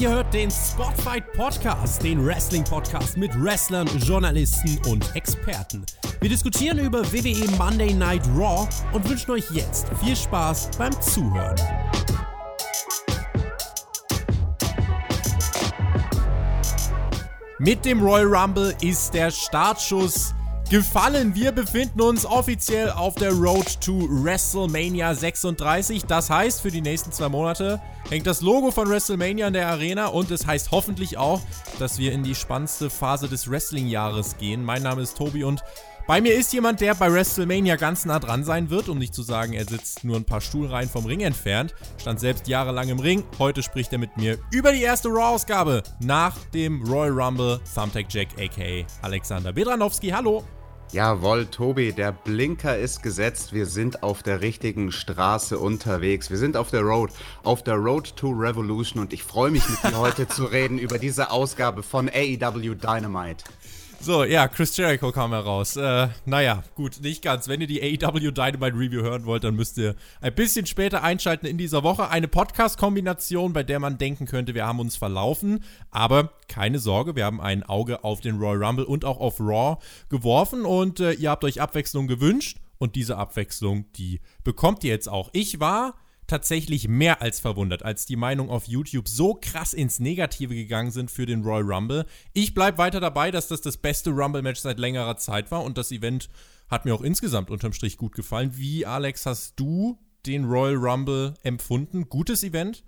Ihr hört den Spotfight Podcast, den Wrestling Podcast mit Wrestlern, Journalisten und Experten. Wir diskutieren über WWE Monday Night Raw und wünschen euch jetzt viel Spaß beim Zuhören. Mit dem Royal Rumble ist der Startschuss gefallen. Wir befinden uns offiziell auf der Road to WrestleMania 36. Das heißt, für die nächsten zwei Monate hängt das Logo von WrestleMania in der Arena und es heißt hoffentlich auch, dass wir in die spannendste Phase des Wrestling-Jahres gehen. Mein Name ist Tobi und bei mir ist jemand, der bei WrestleMania ganz nah dran sein wird, um nicht zu sagen, er sitzt nur ein paar Stuhlreihen vom Ring entfernt. Stand selbst jahrelang im Ring. Heute spricht er mit mir über die erste Raw-Ausgabe nach dem Royal Rumble. Thumbtack Jack aka Alexander Bedranowski. Hallo. Jawohl, Tobi, der Blinker ist gesetzt. Wir sind auf der richtigen Straße unterwegs. Wir sind auf der Road, auf der Road to Revolution und ich freue mich mit dir heute zu reden über diese Ausgabe von AEW Dynamite. So, ja, Chris Jericho kam heraus. Äh, naja, gut, nicht ganz. Wenn ihr die AEW Dynamite Review hören wollt, dann müsst ihr ein bisschen später einschalten in dieser Woche. Eine Podcast-Kombination, bei der man denken könnte, wir haben uns verlaufen. Aber keine Sorge, wir haben ein Auge auf den Royal Rumble und auch auf Raw geworfen und äh, ihr habt euch Abwechslung gewünscht. Und diese Abwechslung, die bekommt ihr jetzt auch. Ich war tatsächlich mehr als verwundert, als die Meinungen auf YouTube so krass ins Negative gegangen sind für den Royal Rumble. Ich bleibe weiter dabei, dass das das beste Rumble-Match seit längerer Zeit war und das Event hat mir auch insgesamt unterm Strich gut gefallen. Wie, Alex, hast du den Royal Rumble empfunden? Gutes Event?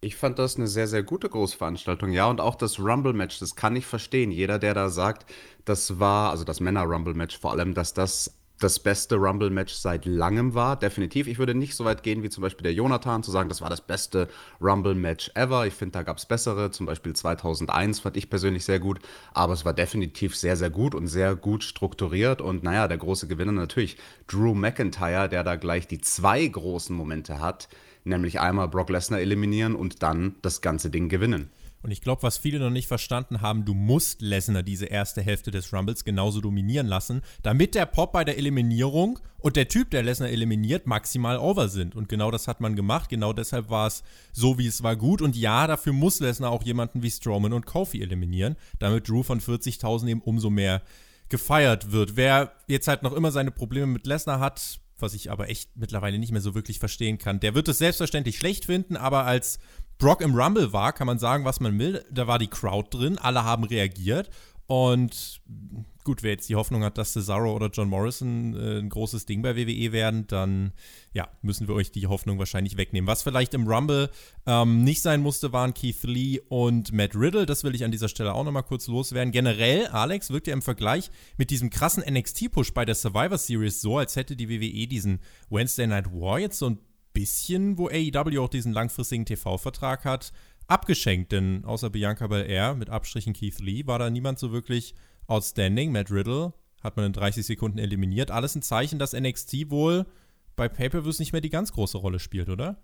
Ich fand das eine sehr, sehr gute Großveranstaltung, ja. Und auch das Rumble-Match, das kann ich verstehen. Jeder, der da sagt, das war, also das Männer-Rumble-Match vor allem, dass das das beste Rumble-Match seit langem war. Definitiv. Ich würde nicht so weit gehen wie zum Beispiel der Jonathan, zu sagen, das war das beste Rumble-Match ever. Ich finde, da gab es bessere. Zum Beispiel 2001 fand ich persönlich sehr gut. Aber es war definitiv sehr, sehr gut und sehr gut strukturiert. Und naja, der große Gewinner natürlich Drew McIntyre, der da gleich die zwei großen Momente hat. Nämlich einmal Brock Lesnar eliminieren und dann das ganze Ding gewinnen. Und ich glaube, was viele noch nicht verstanden haben, du musst Lesnar diese erste Hälfte des Rumbles genauso dominieren lassen, damit der Pop bei der Eliminierung und der Typ, der Lesnar eliminiert, maximal over sind. Und genau das hat man gemacht. Genau deshalb war es so, wie es war, gut. Und ja, dafür muss Lesnar auch jemanden wie Strowman und Kofi eliminieren, damit Drew von 40.000 eben umso mehr gefeiert wird. Wer jetzt halt noch immer seine Probleme mit Lesnar hat, was ich aber echt mittlerweile nicht mehr so wirklich verstehen kann, der wird es selbstverständlich schlecht finden, aber als Brock im Rumble war, kann man sagen, was man will. Da war die Crowd drin, alle haben reagiert. Und gut, wer jetzt die Hoffnung hat, dass Cesaro oder John Morrison äh, ein großes Ding bei WWE werden, dann ja, müssen wir euch die Hoffnung wahrscheinlich wegnehmen. Was vielleicht im Rumble ähm, nicht sein musste, waren Keith Lee und Matt Riddle. Das will ich an dieser Stelle auch nochmal kurz loswerden. Generell, Alex, wirkt ja im Vergleich mit diesem krassen NXT-Push bei der Survivor Series so, als hätte die WWE diesen Wednesday Night War jetzt so ein bisschen, wo AEW auch diesen langfristigen TV-Vertrag hat, abgeschenkt. Denn außer Bianca Belair mit Abstrichen Keith Lee war da niemand so wirklich outstanding. Matt Riddle hat man in 30 Sekunden eliminiert. Alles ein Zeichen, dass NXT wohl bei Pay-Per-Views nicht mehr die ganz große Rolle spielt, oder?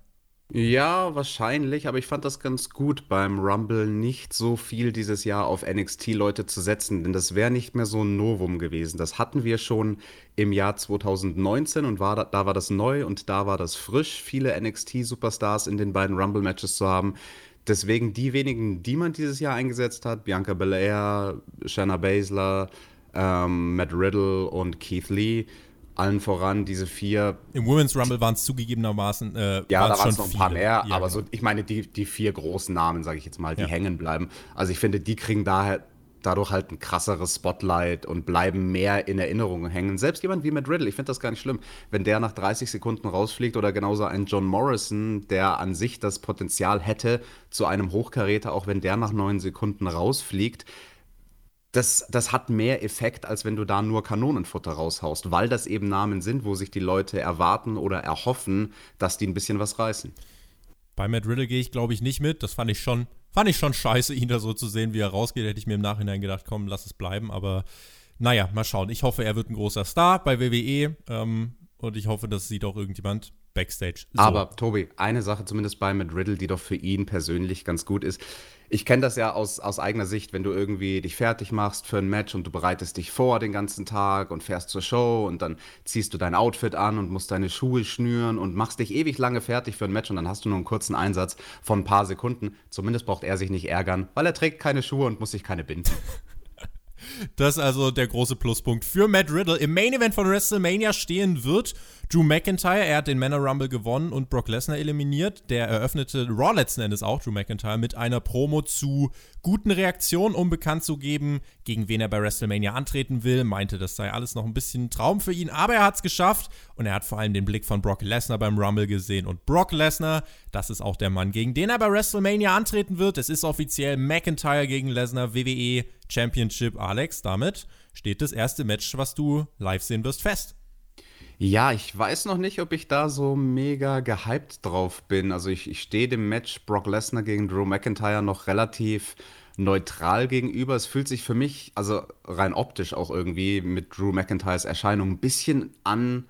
Ja, wahrscheinlich, aber ich fand das ganz gut beim Rumble nicht so viel dieses Jahr auf NXT-Leute zu setzen, denn das wäre nicht mehr so ein Novum gewesen. Das hatten wir schon im Jahr 2019 und war da, da war das neu und da war das frisch, viele NXT-Superstars in den beiden Rumble-Matches zu haben. Deswegen die wenigen, die man dieses Jahr eingesetzt hat, Bianca Belair, Shanna Baszler, ähm, Matt Riddle und Keith Lee, allen voran diese vier. Im Women's Rumble waren es zugegebenermaßen. Äh, ja, da waren es noch ein paar viele. mehr, ja, aber genau. so, ich meine, die, die vier großen Namen, sage ich jetzt mal, die ja. hängen bleiben. Also ich finde, die kriegen daher dadurch halt ein krasseres Spotlight und bleiben mehr in Erinnerung hängen. Selbst jemand wie Matt Riddle, ich finde das gar nicht schlimm, wenn der nach 30 Sekunden rausfliegt oder genauso ein John Morrison, der an sich das Potenzial hätte zu einem Hochkaräter, auch wenn der nach neun Sekunden rausfliegt das, das hat mehr Effekt, als wenn du da nur Kanonenfutter raushaust, weil das eben Namen sind, wo sich die Leute erwarten oder erhoffen, dass die ein bisschen was reißen. Bei Matt Riddle gehe ich, glaube ich, nicht mit. Das fand ich schon, fand ich schon scheiße, ihn da so zu sehen, wie er rausgeht. Hätte ich mir im Nachhinein gedacht, komm, lass es bleiben. Aber naja, mal schauen. Ich hoffe, er wird ein großer Star bei WWE. Ähm, und ich hoffe, das sieht auch irgendjemand Backstage. So. Aber Tobi, eine Sache zumindest bei mit Riddle, die doch für ihn persönlich ganz gut ist. Ich kenne das ja aus, aus eigener Sicht, wenn du irgendwie dich fertig machst für ein Match und du bereitest dich vor den ganzen Tag und fährst zur Show und dann ziehst du dein Outfit an und musst deine Schuhe schnüren und machst dich ewig lange fertig für ein Match und dann hast du nur einen kurzen Einsatz von ein paar Sekunden. Zumindest braucht er sich nicht ärgern, weil er trägt keine Schuhe und muss sich keine binden. Das ist also der große Pluspunkt für Matt Riddle. Im Main Event von WrestleMania stehen wird Drew McIntyre. Er hat den Männer Rumble gewonnen und Brock Lesnar eliminiert. Der eröffnete Raw letzten Endes auch, Drew McIntyre, mit einer Promo zu guten Reaktionen, um bekannt zu geben, gegen wen er bei WrestleMania antreten will. Meinte, das sei alles noch ein bisschen ein Traum für ihn, aber er hat es geschafft und er hat vor allem den Blick von Brock Lesnar beim Rumble gesehen. Und Brock Lesnar, das ist auch der Mann, gegen den er bei WrestleMania antreten wird. Es ist offiziell McIntyre gegen Lesnar, WWE Championship. Alex, damit steht das erste Match, was du live sehen wirst, fest. Ja, ich weiß noch nicht, ob ich da so mega gehypt drauf bin. Also ich, ich stehe dem Match Brock Lesnar gegen Drew McIntyre noch relativ neutral gegenüber. Es fühlt sich für mich, also rein optisch auch irgendwie mit Drew McIntyres Erscheinung ein bisschen an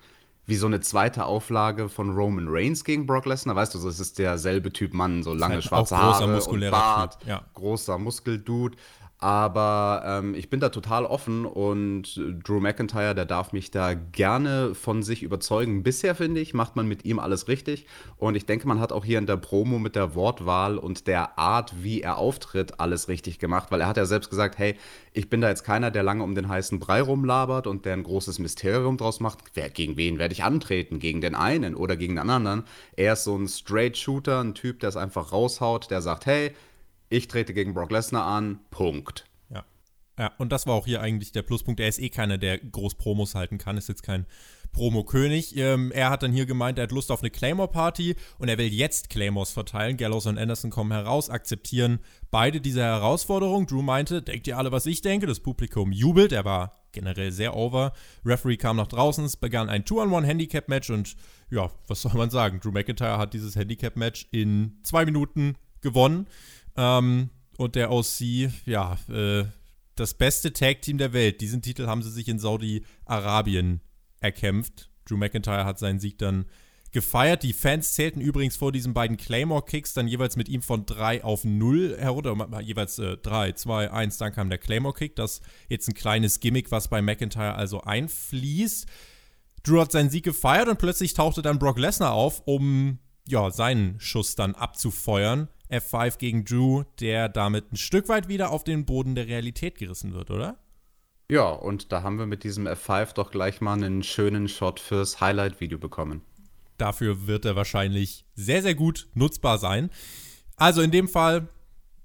wie so eine zweite Auflage von Roman Reigns gegen Brock Lesnar. Weißt du, so, es ist derselbe Typ Mann, so lange halt schwarze Haare und Bart, ja. großer Muskeldude. Aber ähm, ich bin da total offen und Drew McIntyre, der darf mich da gerne von sich überzeugen. Bisher finde ich, macht man mit ihm alles richtig. Und ich denke, man hat auch hier in der Promo mit der Wortwahl und der Art, wie er auftritt, alles richtig gemacht. Weil er hat ja selbst gesagt, hey, ich bin da jetzt keiner, der lange um den heißen Brei rumlabert und der ein großes Mysterium draus macht. Wer, gegen wen werde ich antreten? Gegen den einen oder gegen den anderen? Er ist so ein Straight Shooter, ein Typ, der es einfach raushaut, der sagt, hey, ich trete gegen Brock Lesnar an, Punkt. Ja. Ja, und das war auch hier eigentlich der Pluspunkt. Er ist eh keiner, der groß Promos halten kann, ist jetzt kein Promo-König. Ähm, er hat dann hier gemeint, er hat Lust auf eine Claymore-Party und er will jetzt Claymores verteilen. Gallows und Anderson kommen heraus, akzeptieren beide diese Herausforderung. Drew meinte, denkt ihr alle, was ich denke? Das Publikum jubelt. Er war generell sehr over. Referee kam nach draußen, es begann ein Two-on-One-Handicap-Match und ja, was soll man sagen? Drew McIntyre hat dieses Handicap-Match in zwei Minuten gewonnen. Ähm, und der OC, ja, äh, das beste Tag-Team der Welt. Diesen Titel haben sie sich in Saudi-Arabien erkämpft. Drew McIntyre hat seinen Sieg dann gefeiert. Die Fans zählten übrigens vor diesen beiden Claymore-Kicks dann jeweils mit ihm von 3 auf 0 herunter. Jeweils 3, 2, 1, dann kam der Claymore-Kick. Das ist jetzt ein kleines Gimmick, was bei McIntyre also einfließt. Drew hat seinen Sieg gefeiert und plötzlich tauchte dann Brock Lesnar auf, um ja, seinen Schuss dann abzufeuern. F5 gegen Drew, der damit ein Stück weit wieder auf den Boden der Realität gerissen wird, oder? Ja, und da haben wir mit diesem F5 doch gleich mal einen schönen Shot fürs Highlight-Video bekommen. Dafür wird er wahrscheinlich sehr, sehr gut nutzbar sein. Also in dem Fall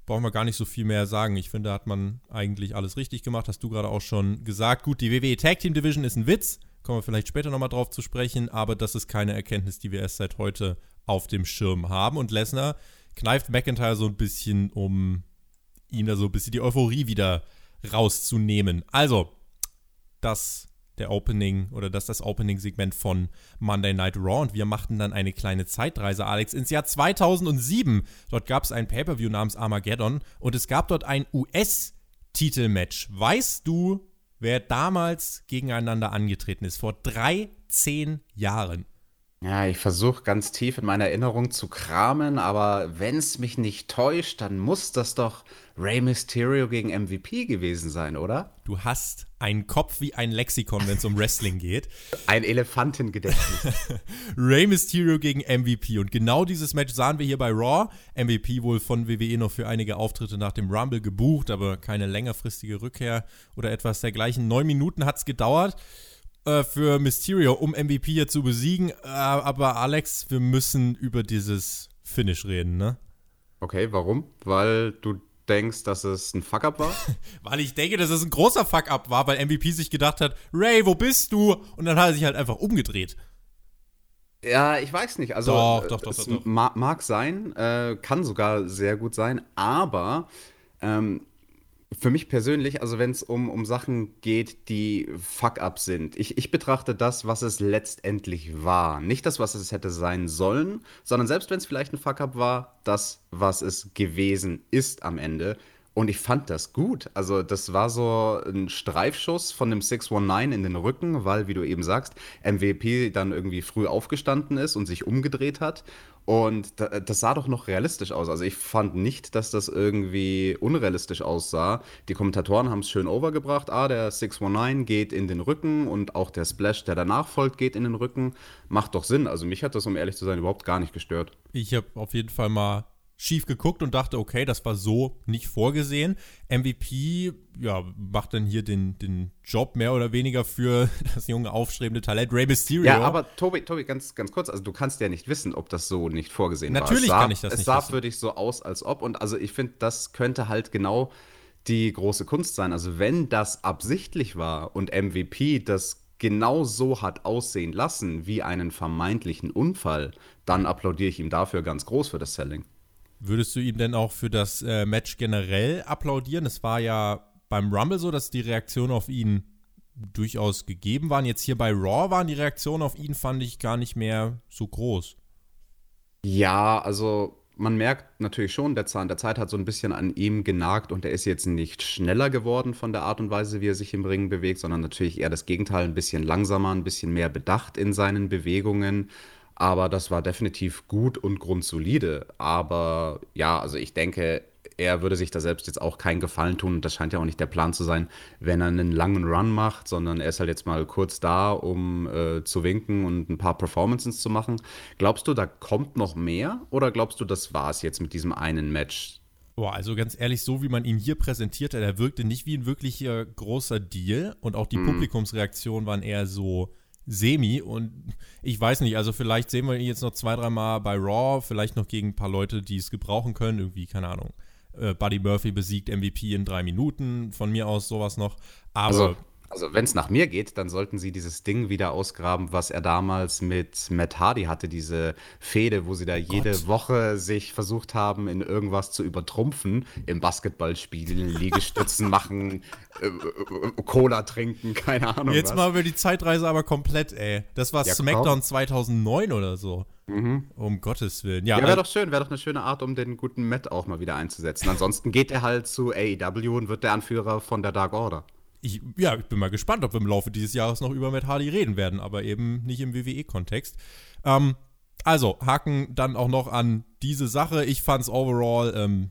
brauchen wir gar nicht so viel mehr sagen. Ich finde, da hat man eigentlich alles richtig gemacht. Hast du gerade auch schon gesagt. Gut, die WWE Tag Team Division ist ein Witz. Kommen wir vielleicht später nochmal drauf zu sprechen. Aber das ist keine Erkenntnis, die wir erst seit heute auf dem Schirm haben. Und Lesnar kneift McIntyre so ein bisschen, um ihm da so ein bisschen die Euphorie wieder rauszunehmen. Also, das der Opening oder das das Opening-Segment von Monday Night Raw und wir machten dann eine kleine Zeitreise, Alex, ins Jahr 2007. Dort gab es ein Pay-Per-View namens Armageddon und es gab dort ein US-Titelmatch. Weißt du, wer damals gegeneinander angetreten ist? Vor 13 Jahren. Ja, ich versuche ganz tief in meiner Erinnerung zu kramen, aber wenn es mich nicht täuscht, dann muss das doch Rey Mysterio gegen MVP gewesen sein, oder? Du hast einen Kopf wie ein Lexikon, wenn es um Wrestling geht. Ein Elefantengedächtnis. Rey Mysterio gegen MVP. Und genau dieses Match sahen wir hier bei Raw. MVP wohl von WWE noch für einige Auftritte nach dem Rumble gebucht, aber keine längerfristige Rückkehr oder etwas dergleichen. Neun Minuten hat es gedauert. Äh, für Mysterio, um MVP hier zu besiegen. Äh, aber Alex, wir müssen über dieses Finish reden, ne? Okay, warum? Weil du denkst, dass es ein Fuck-up war? weil ich denke, dass es ein großer Fuck-up war, weil MVP sich gedacht hat, Ray, wo bist du? Und dann hat er sich halt einfach umgedreht. Ja, ich weiß nicht. Also, doch, doch, doch, doch, doch. Mag, mag sein, äh, kann sogar sehr gut sein, aber ähm, für mich persönlich, also wenn es um, um Sachen geht, die Fuck-up sind, ich, ich betrachte das, was es letztendlich war. Nicht das, was es hätte sein sollen, sondern selbst wenn es vielleicht ein Fuck-up war, das, was es gewesen ist am Ende. Und ich fand das gut. Also, das war so ein Streifschuss von dem 619 in den Rücken, weil, wie du eben sagst, MVP dann irgendwie früh aufgestanden ist und sich umgedreht hat. Und das sah doch noch realistisch aus. Also, ich fand nicht, dass das irgendwie unrealistisch aussah. Die Kommentatoren haben es schön overgebracht. Ah, der 619 geht in den Rücken und auch der Splash, der danach folgt, geht in den Rücken. Macht doch Sinn. Also, mich hat das, um ehrlich zu sein, überhaupt gar nicht gestört. Ich habe auf jeden Fall mal schief geguckt und dachte, okay, das war so nicht vorgesehen. MVP, ja, macht dann hier den, den Job mehr oder weniger für das junge, aufstrebende Talent Rey Mysterio. Ja, aber Tobi, Tobi, ganz, ganz kurz, also du kannst ja nicht wissen, ob das so nicht vorgesehen Natürlich war. Natürlich kann ich das es nicht sah wissen. für dich so aus, als ob. Und also ich finde, das könnte halt genau die große Kunst sein. Also wenn das absichtlich war und MVP das genau so hat aussehen lassen wie einen vermeintlichen Unfall, dann applaudiere ich ihm dafür ganz groß für das Selling. Würdest du ihm denn auch für das äh, Match generell applaudieren? Es war ja beim Rumble so, dass die Reaktionen auf ihn durchaus gegeben waren. Jetzt hier bei Raw waren die Reaktionen auf ihn, fand ich, gar nicht mehr so groß. Ja, also man merkt natürlich schon, der Zahn der Zeit hat so ein bisschen an ihm genagt und er ist jetzt nicht schneller geworden von der Art und Weise, wie er sich im Ring bewegt, sondern natürlich eher das Gegenteil, ein bisschen langsamer, ein bisschen mehr bedacht in seinen Bewegungen. Aber das war definitiv gut und grundsolide. Aber ja, also ich denke, er würde sich da selbst jetzt auch keinen Gefallen tun. Und das scheint ja auch nicht der Plan zu sein, wenn er einen langen Run macht, sondern er ist halt jetzt mal kurz da, um äh, zu winken und ein paar Performances zu machen. Glaubst du, da kommt noch mehr? Oder glaubst du, das war es jetzt mit diesem einen Match? Boah, also ganz ehrlich, so wie man ihn hier präsentiert hat, er wirkte nicht wie ein wirklicher großer Deal. Und auch die mm. Publikumsreaktionen waren eher so semi und ich weiß nicht, also vielleicht sehen wir ihn jetzt noch zwei, dreimal bei Raw, vielleicht noch gegen ein paar Leute, die es gebrauchen können, irgendwie, keine Ahnung. Äh, Buddy Murphy besiegt MVP in drei Minuten, von mir aus sowas noch. Aber also, also wenn es nach mir geht, dann sollten sie dieses Ding wieder ausgraben, was er damals mit Matt Hardy hatte, diese Fehde, wo sie da oh jede Gott. Woche sich versucht haben, in irgendwas zu übertrumpfen, im Basketball spielen, Liegestützen machen, äh, äh, Cola trinken, keine Ahnung. Jetzt was. machen wir die Zeitreise aber komplett, ey. Das war ja, SmackDown komm. 2009 oder so. Mhm. Um Gottes Willen. Ja, ja wäre doch schön, wäre doch eine schöne Art, um den guten Matt auch mal wieder einzusetzen. Ansonsten geht er halt zu AEW und wird der Anführer von der Dark Order ich, ja, ich bin mal gespannt, ob wir im Laufe dieses Jahres noch über Matt Hardy reden werden, aber eben nicht im WWE-Kontext. Ähm, also, haken dann auch noch an diese Sache. Ich fand es overall, ähm,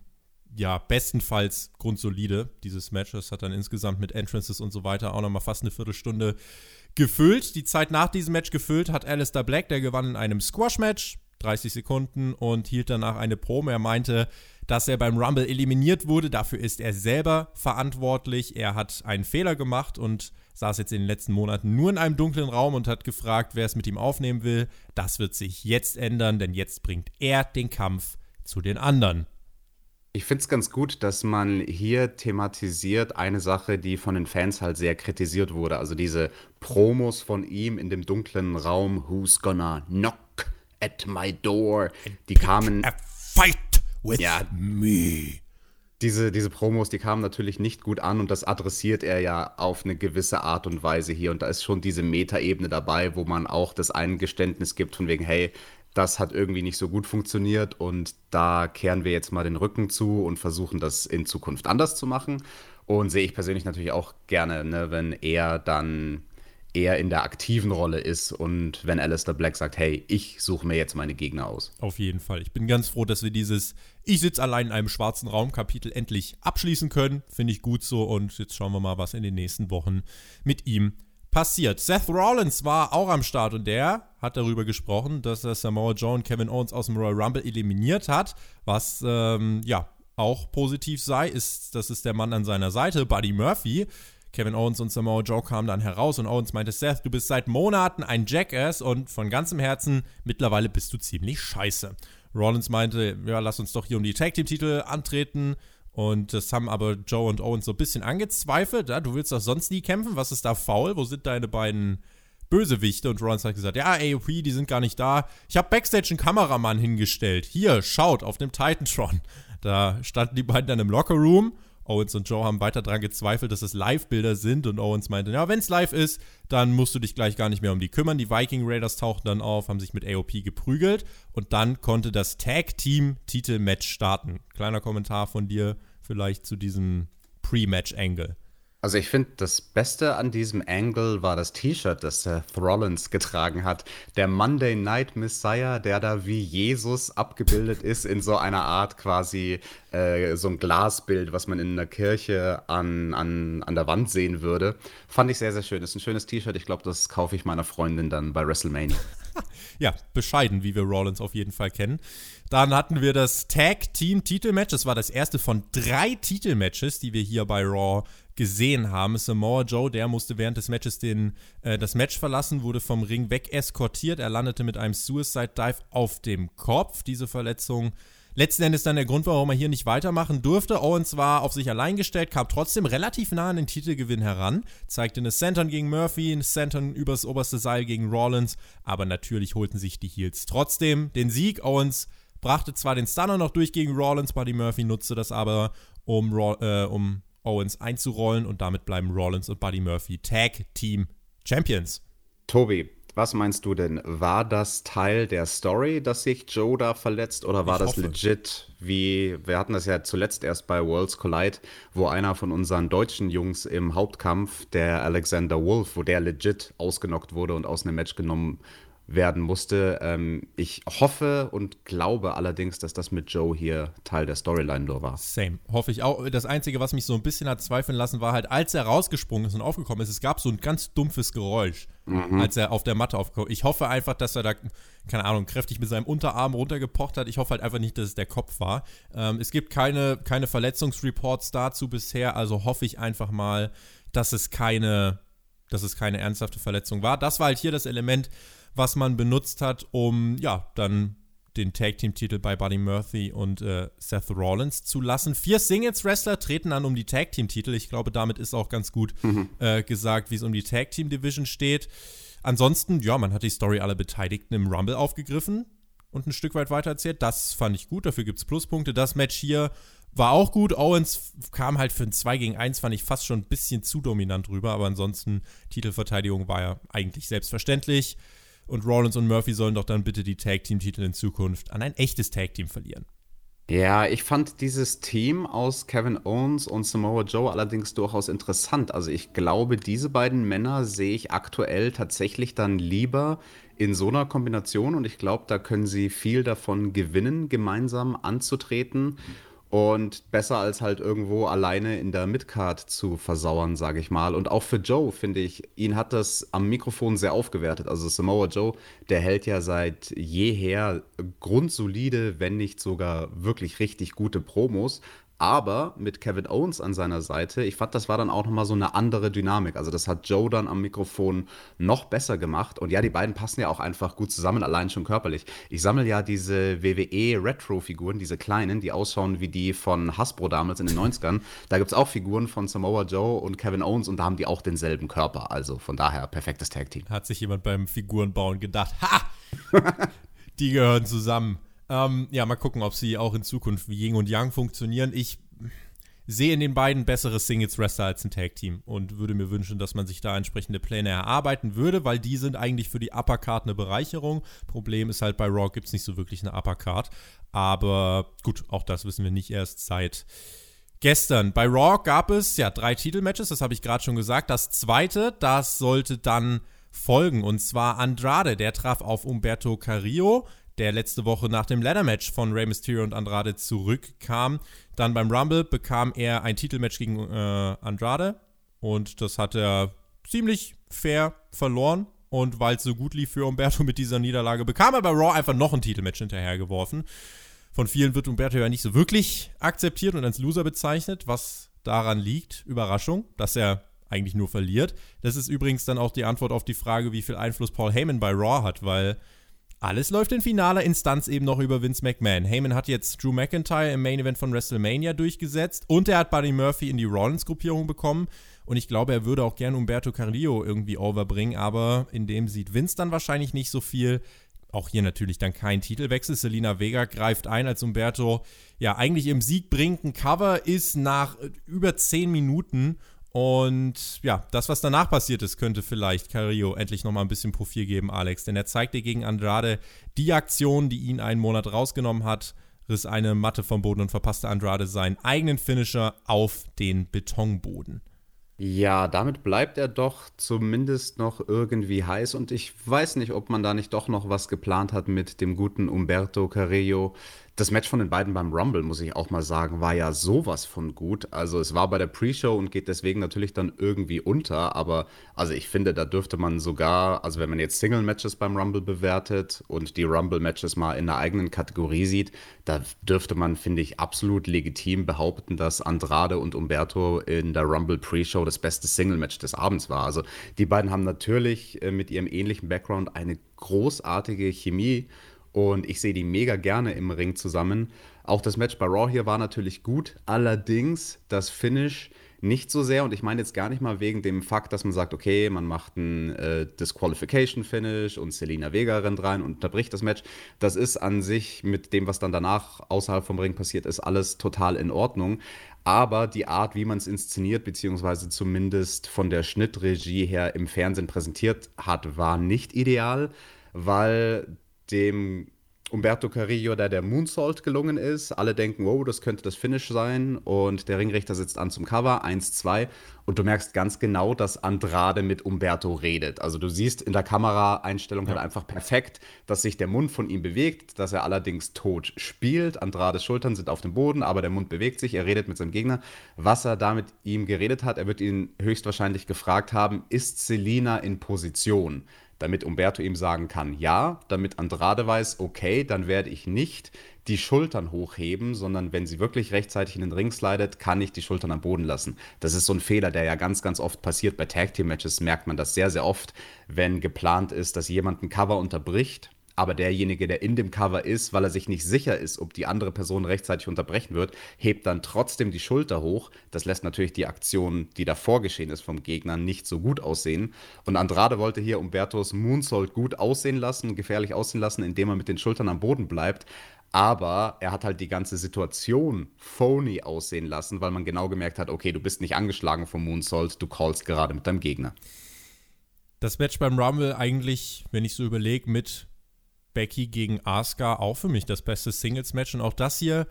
ja, bestenfalls grundsolide, dieses Match. Das hat dann insgesamt mit Entrances und so weiter auch nochmal fast eine Viertelstunde gefüllt. Die Zeit nach diesem Match gefüllt hat Alistair Black, der gewann in einem Squash-Match, 30 Sekunden, und hielt danach eine Promo. Er meinte, dass er beim Rumble eliminiert wurde. Dafür ist er selber verantwortlich. Er hat einen Fehler gemacht und saß jetzt in den letzten Monaten nur in einem dunklen Raum und hat gefragt, wer es mit ihm aufnehmen will. Das wird sich jetzt ändern, denn jetzt bringt er den Kampf zu den anderen. Ich finde es ganz gut, dass man hier thematisiert eine Sache, die von den Fans halt sehr kritisiert wurde. Also diese Promos von ihm in dem dunklen Raum, Who's gonna knock at my door? Die kamen. A fight with ja, me. Diese, diese Promos, die kamen natürlich nicht gut an und das adressiert er ja auf eine gewisse Art und Weise hier. Und da ist schon diese Metaebene dabei, wo man auch das Eingeständnis gibt, von wegen, hey, das hat irgendwie nicht so gut funktioniert und da kehren wir jetzt mal den Rücken zu und versuchen das in Zukunft anders zu machen. Und sehe ich persönlich natürlich auch gerne, ne, wenn er dann eher in der aktiven Rolle ist und wenn Alistair Black sagt, hey, ich suche mir jetzt meine Gegner aus. Auf jeden Fall. Ich bin ganz froh, dass wir dieses Ich sitze allein in einem schwarzen Raum Kapitel endlich abschließen können. Finde ich gut so und jetzt schauen wir mal, was in den nächsten Wochen mit ihm passiert. Seth Rollins war auch am Start und der hat darüber gesprochen, dass er Samoa Joe und Kevin Owens aus dem Royal Rumble eliminiert hat, was ähm, ja auch positiv sei, ist, das ist der Mann an seiner Seite, Buddy Murphy Kevin Owens und Samoa Joe kamen dann heraus und Owens meinte, Seth, du bist seit Monaten ein Jackass und von ganzem Herzen, mittlerweile bist du ziemlich scheiße. Rollins meinte, ja, lass uns doch hier um die Tag Team Titel antreten. Und das haben aber Joe und Owens so ein bisschen angezweifelt. Ja, du willst doch sonst nie kämpfen. Was ist da faul? Wo sind deine beiden Bösewichte? Und Rollins hat gesagt, ja, AOP, die sind gar nicht da. Ich habe Backstage einen Kameramann hingestellt. Hier, schaut, auf dem Titantron. Da standen die beiden dann im Lockerroom Owens und Joe haben weiter daran gezweifelt, dass es Live-Bilder sind und Owens meinte, ja, wenn es live ist, dann musst du dich gleich gar nicht mehr um die kümmern. Die Viking Raiders tauchten dann auf, haben sich mit AOP geprügelt und dann konnte das Tag-Team-Titel-Match starten. Kleiner Kommentar von dir, vielleicht zu diesem Pre-Match-Angle. Also ich finde, das Beste an diesem Angle war das T-Shirt, das Seth Rollins getragen hat. Der Monday Night Messiah, der da wie Jesus abgebildet ist in so einer Art quasi äh, so ein Glasbild, was man in einer Kirche an, an, an der Wand sehen würde. Fand ich sehr, sehr schön. Ist ein schönes T-Shirt. Ich glaube, das kaufe ich meiner Freundin dann bei WrestleMania. ja, bescheiden, wie wir Rollins auf jeden Fall kennen. Dann hatten wir das Tag Team Titelmatch. Das war das erste von drei Titelmatches, die wir hier bei Raw gesehen haben. Samoa Joe, der musste während des Matches den, äh, das Match verlassen, wurde vom Ring weg eskortiert. Er landete mit einem Suicide Dive auf dem Kopf. Diese Verletzung letzten Endes dann der Grund, warum er hier nicht weitermachen durfte. Owens war auf sich allein gestellt, kam trotzdem relativ nah an den Titelgewinn heran, zeigte eine Centern gegen Murphy, eine Centern übers oberste Seil gegen Rollins, aber natürlich holten sich die Heels trotzdem den Sieg. Owens brachte zwar den Stunner noch durch gegen Rollins, Buddy Murphy nutzte das aber, um, äh, um Owens einzurollen und damit bleiben Rollins und Buddy Murphy Tag Team Champions. Tobi, was meinst du denn? War das Teil der Story, dass sich Joe da verletzt oder war ich das hoffe. legit? Wie, wir hatten das ja zuletzt erst bei Worlds Collide, wo einer von unseren deutschen Jungs im Hauptkampf, der Alexander Wolf, wo der legit ausgenockt wurde und aus einem Match genommen werden musste. Ähm, ich hoffe und glaube allerdings, dass das mit Joe hier Teil der Storyline nur war. Same. Hoffe ich auch. Das Einzige, was mich so ein bisschen hat zweifeln lassen, war halt, als er rausgesprungen ist und aufgekommen ist, es gab so ein ganz dumpfes Geräusch, mhm. als er auf der Matte aufgekommen ist. Ich hoffe einfach, dass er da, keine Ahnung, kräftig mit seinem Unterarm runtergepocht hat. Ich hoffe halt einfach nicht, dass es der Kopf war. Ähm, es gibt keine, keine Verletzungsreports dazu bisher, also hoffe ich einfach mal, dass es keine, dass es keine ernsthafte Verletzung war. Das war halt hier das Element, was man benutzt hat, um ja dann den Tag Team Titel bei Buddy Murphy und äh, Seth Rollins zu lassen. Vier Singles Wrestler treten an um die Tag Team Titel. Ich glaube, damit ist auch ganz gut mhm. äh, gesagt, wie es um die Tag Team Division steht. Ansonsten, ja, man hat die Story aller Beteiligten im Rumble aufgegriffen und ein Stück weit weitererzählt. Das fand ich gut, dafür gibt es Pluspunkte. Das Match hier war auch gut. Owens kam halt für ein 2 gegen 1, fand ich fast schon ein bisschen zu dominant rüber, aber ansonsten Titelverteidigung war ja eigentlich selbstverständlich. Und Rollins und Murphy sollen doch dann bitte die Tag Team Titel in Zukunft an ein echtes Tag Team verlieren. Ja, ich fand dieses Team aus Kevin Owens und Samoa Joe allerdings durchaus interessant. Also ich glaube, diese beiden Männer sehe ich aktuell tatsächlich dann lieber in so einer Kombination und ich glaube, da können sie viel davon gewinnen, gemeinsam anzutreten. Und besser als halt irgendwo alleine in der Midcard zu versauern, sage ich mal. Und auch für Joe, finde ich, ihn hat das am Mikrofon sehr aufgewertet. Also Samoa Joe, der hält ja seit jeher grundsolide, wenn nicht sogar wirklich richtig gute Promos aber mit Kevin Owens an seiner Seite, ich fand, das war dann auch nochmal so eine andere Dynamik. Also das hat Joe dann am Mikrofon noch besser gemacht. Und ja, die beiden passen ja auch einfach gut zusammen, allein schon körperlich. Ich sammle ja diese WWE Retro-Figuren, diese kleinen, die ausschauen wie die von Hasbro damals in den 90ern. Da gibt es auch Figuren von Samoa Joe und Kevin Owens und da haben die auch denselben Körper. Also von daher perfektes Tag-Team. Hat sich jemand beim Figurenbauen gedacht, ha! die gehören zusammen. Ähm, ja, mal gucken, ob sie auch in Zukunft wie Ying und Yang funktionieren. Ich sehe in den beiden bessere Singles-Wrestler als ein Tag-Team und würde mir wünschen, dass man sich da entsprechende Pläne erarbeiten würde, weil die sind eigentlich für die Uppercard eine Bereicherung. Problem ist halt, bei Raw gibt es nicht so wirklich eine Uppercard. Aber gut, auch das wissen wir nicht erst seit gestern. Bei Raw gab es ja drei Titelmatches, das habe ich gerade schon gesagt. Das zweite, das sollte dann folgen und zwar Andrade, der traf auf Umberto Carrillo der letzte Woche nach dem Ladder-Match von Rey Mysterio und Andrade zurückkam. Dann beim Rumble bekam er ein Titelmatch gegen äh, Andrade und das hat er ziemlich fair verloren. Und weil es so gut lief für Umberto mit dieser Niederlage, bekam er bei Raw einfach noch ein Titelmatch hinterhergeworfen. Von vielen wird Umberto ja nicht so wirklich akzeptiert und als Loser bezeichnet, was daran liegt, Überraschung, dass er eigentlich nur verliert. Das ist übrigens dann auch die Antwort auf die Frage, wie viel Einfluss Paul Heyman bei Raw hat, weil alles läuft in finaler Instanz eben noch über Vince McMahon. Heyman hat jetzt Drew McIntyre im Main Event von WrestleMania durchgesetzt und er hat Buddy Murphy in die Rollins-Gruppierung bekommen. Und ich glaube, er würde auch gerne Umberto Carrillo irgendwie overbringen, aber in dem sieht Vince dann wahrscheinlich nicht so viel. Auch hier natürlich dann kein Titelwechsel. Selina Vega greift ein, als Umberto ja eigentlich im Sieg bringenden Cover ist nach über 10 Minuten und ja, das, was danach passiert ist, könnte vielleicht Carrillo endlich nochmal ein bisschen Profil geben, Alex. Denn er zeigte gegen Andrade die Aktion, die ihn einen Monat rausgenommen hat, riss eine Matte vom Boden und verpasste Andrade seinen eigenen Finisher auf den Betonboden. Ja, damit bleibt er doch zumindest noch irgendwie heiß und ich weiß nicht, ob man da nicht doch noch was geplant hat mit dem guten Umberto Carrillo, das Match von den beiden beim Rumble, muss ich auch mal sagen, war ja sowas von gut. Also es war bei der Pre-Show und geht deswegen natürlich dann irgendwie unter. Aber also ich finde, da dürfte man sogar, also wenn man jetzt Single-Matches beim Rumble bewertet und die Rumble-Matches mal in einer eigenen Kategorie sieht, da dürfte man, finde ich, absolut legitim behaupten, dass Andrade und Umberto in der Rumble Pre-Show das beste Single-Match des Abends war. Also die beiden haben natürlich äh, mit ihrem ähnlichen Background eine großartige Chemie und ich sehe die mega gerne im Ring zusammen. Auch das Match bei Raw hier war natürlich gut, allerdings das Finish nicht so sehr. Und ich meine jetzt gar nicht mal wegen dem Fakt, dass man sagt, okay, man macht ein äh, Disqualification-Finish und Selina Vega rennt rein und unterbricht das Match. Das ist an sich mit dem, was dann danach außerhalb vom Ring passiert ist, alles total in Ordnung. Aber die Art, wie man es inszeniert, beziehungsweise zumindest von der Schnittregie her im Fernsehen präsentiert hat, war nicht ideal, weil dem Umberto Carrillo da der Moonsault gelungen ist. Alle denken, wow, das könnte das Finish sein. Und der Ringrichter sitzt an zum Cover, 1-2. Und du merkst ganz genau, dass Andrade mit Umberto redet. Also du siehst in der Kameraeinstellung ja. halt einfach perfekt, dass sich der Mund von ihm bewegt, dass er allerdings tot spielt. Andrades Schultern sind auf dem Boden, aber der Mund bewegt sich. Er redet mit seinem Gegner. Was er da mit ihm geredet hat, er wird ihn höchstwahrscheinlich gefragt haben, ist Selina in Position? Damit Umberto ihm sagen kann, ja, damit Andrade weiß, okay, dann werde ich nicht die Schultern hochheben, sondern wenn sie wirklich rechtzeitig in den Ring slidet, kann ich die Schultern am Boden lassen. Das ist so ein Fehler, der ja ganz, ganz oft passiert. Bei Tag Team Matches merkt man das sehr, sehr oft, wenn geplant ist, dass jemand ein Cover unterbricht aber derjenige, der in dem Cover ist, weil er sich nicht sicher ist, ob die andere Person rechtzeitig unterbrechen wird, hebt dann trotzdem die Schulter hoch. Das lässt natürlich die Aktion, die davor geschehen ist vom Gegner, nicht so gut aussehen. Und Andrade wollte hier Umbertos Moonsault gut aussehen lassen, gefährlich aussehen lassen, indem er mit den Schultern am Boden bleibt. Aber er hat halt die ganze Situation phony aussehen lassen, weil man genau gemerkt hat, okay, du bist nicht angeschlagen vom Moonsault, du callst gerade mit deinem Gegner. Das Match beim Rumble eigentlich, wenn ich so überlege, mit Becky gegen Asuka auch für mich das beste Singles-Match. Und auch das hier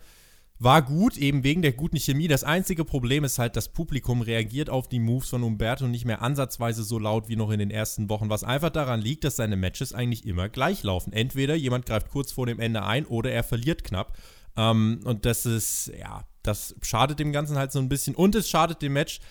war gut, eben wegen der guten Chemie. Das einzige Problem ist halt, das Publikum reagiert auf die Moves von Umberto nicht mehr ansatzweise so laut wie noch in den ersten Wochen, was einfach daran liegt, dass seine Matches eigentlich immer gleich laufen. Entweder jemand greift kurz vor dem Ende ein oder er verliert knapp. Ähm, und das ist, ja, das schadet dem Ganzen halt so ein bisschen. Und es schadet dem Match,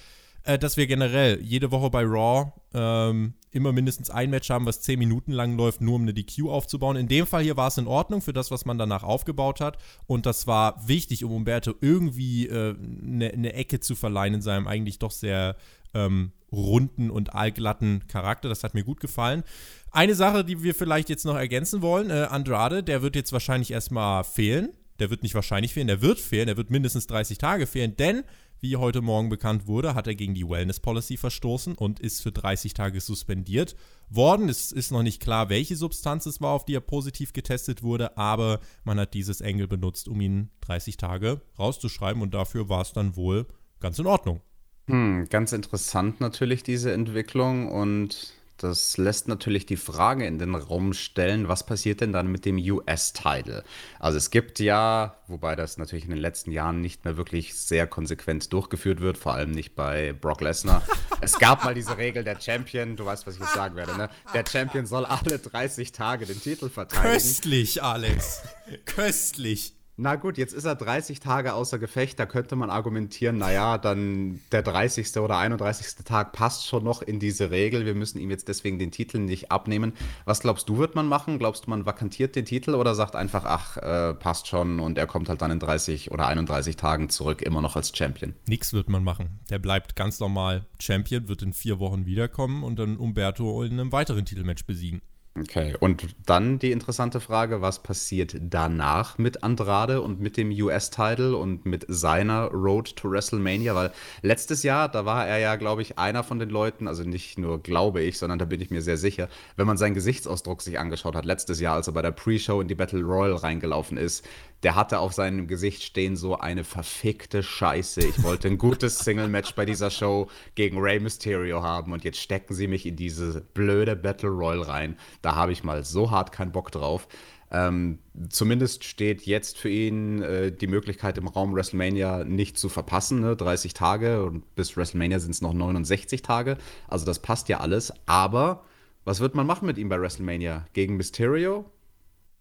äh, dass wir generell jede Woche bei Raw ähm, immer mindestens ein Match haben, was 10 Minuten lang läuft, nur um eine DQ aufzubauen. In dem Fall hier war es in Ordnung für das, was man danach aufgebaut hat. Und das war wichtig, um Umberto irgendwie eine äh, ne Ecke zu verleihen in seinem eigentlich doch sehr ähm, runden und allglatten Charakter. Das hat mir gut gefallen. Eine Sache, die wir vielleicht jetzt noch ergänzen wollen: äh, Andrade, der wird jetzt wahrscheinlich erstmal fehlen. Der wird nicht wahrscheinlich fehlen, der wird fehlen, der wird mindestens 30 Tage fehlen, denn wie heute Morgen bekannt wurde, hat er gegen die Wellness Policy verstoßen und ist für 30 Tage suspendiert worden. Es ist noch nicht klar, welche Substanz es war, auf die er positiv getestet wurde, aber man hat dieses Engel benutzt, um ihn 30 Tage rauszuschreiben und dafür war es dann wohl ganz in Ordnung. Hm, ganz interessant natürlich diese Entwicklung und das lässt natürlich die Frage in den Raum stellen, was passiert denn dann mit dem US-Title? Also es gibt ja, wobei das natürlich in den letzten Jahren nicht mehr wirklich sehr konsequent durchgeführt wird, vor allem nicht bei Brock Lesnar. es gab mal diese Regel, der Champion, du weißt, was ich jetzt sagen werde, ne? Der Champion soll alle 30 Tage den Titel verteidigen. Köstlich, Alex. Köstlich. Na gut, jetzt ist er 30 Tage außer Gefecht. Da könnte man argumentieren, naja, dann der 30. oder 31. Tag passt schon noch in diese Regel. Wir müssen ihm jetzt deswegen den Titel nicht abnehmen. Was glaubst du, wird man machen? Glaubst du, man vakantiert den Titel oder sagt einfach, ach, äh, passt schon und er kommt halt dann in 30 oder 31 Tagen zurück, immer noch als Champion? Nix wird man machen. Der bleibt ganz normal Champion, wird in vier Wochen wiederkommen und dann Umberto in einem weiteren Titelmatch besiegen. Okay, und dann die interessante Frage, was passiert danach mit Andrade und mit dem US-Title und mit seiner Road to WrestleMania? Weil letztes Jahr, da war er ja, glaube ich, einer von den Leuten, also nicht nur glaube ich, sondern da bin ich mir sehr sicher, wenn man seinen Gesichtsausdruck sich angeschaut hat, letztes Jahr, als er bei der Pre-Show in die Battle Royal reingelaufen ist, der hatte auf seinem Gesicht stehen so eine verfickte Scheiße. Ich wollte ein gutes Single-Match bei dieser Show gegen Rey Mysterio haben und jetzt stecken sie mich in diese blöde Battle Royal rein. Da habe ich mal so hart keinen Bock drauf. Ähm, zumindest steht jetzt für ihn äh, die Möglichkeit im Raum WrestleMania nicht zu verpassen. Ne? 30 Tage und bis WrestleMania sind es noch 69 Tage. Also das passt ja alles. Aber was wird man machen mit ihm bei WrestleMania? Gegen Mysterio?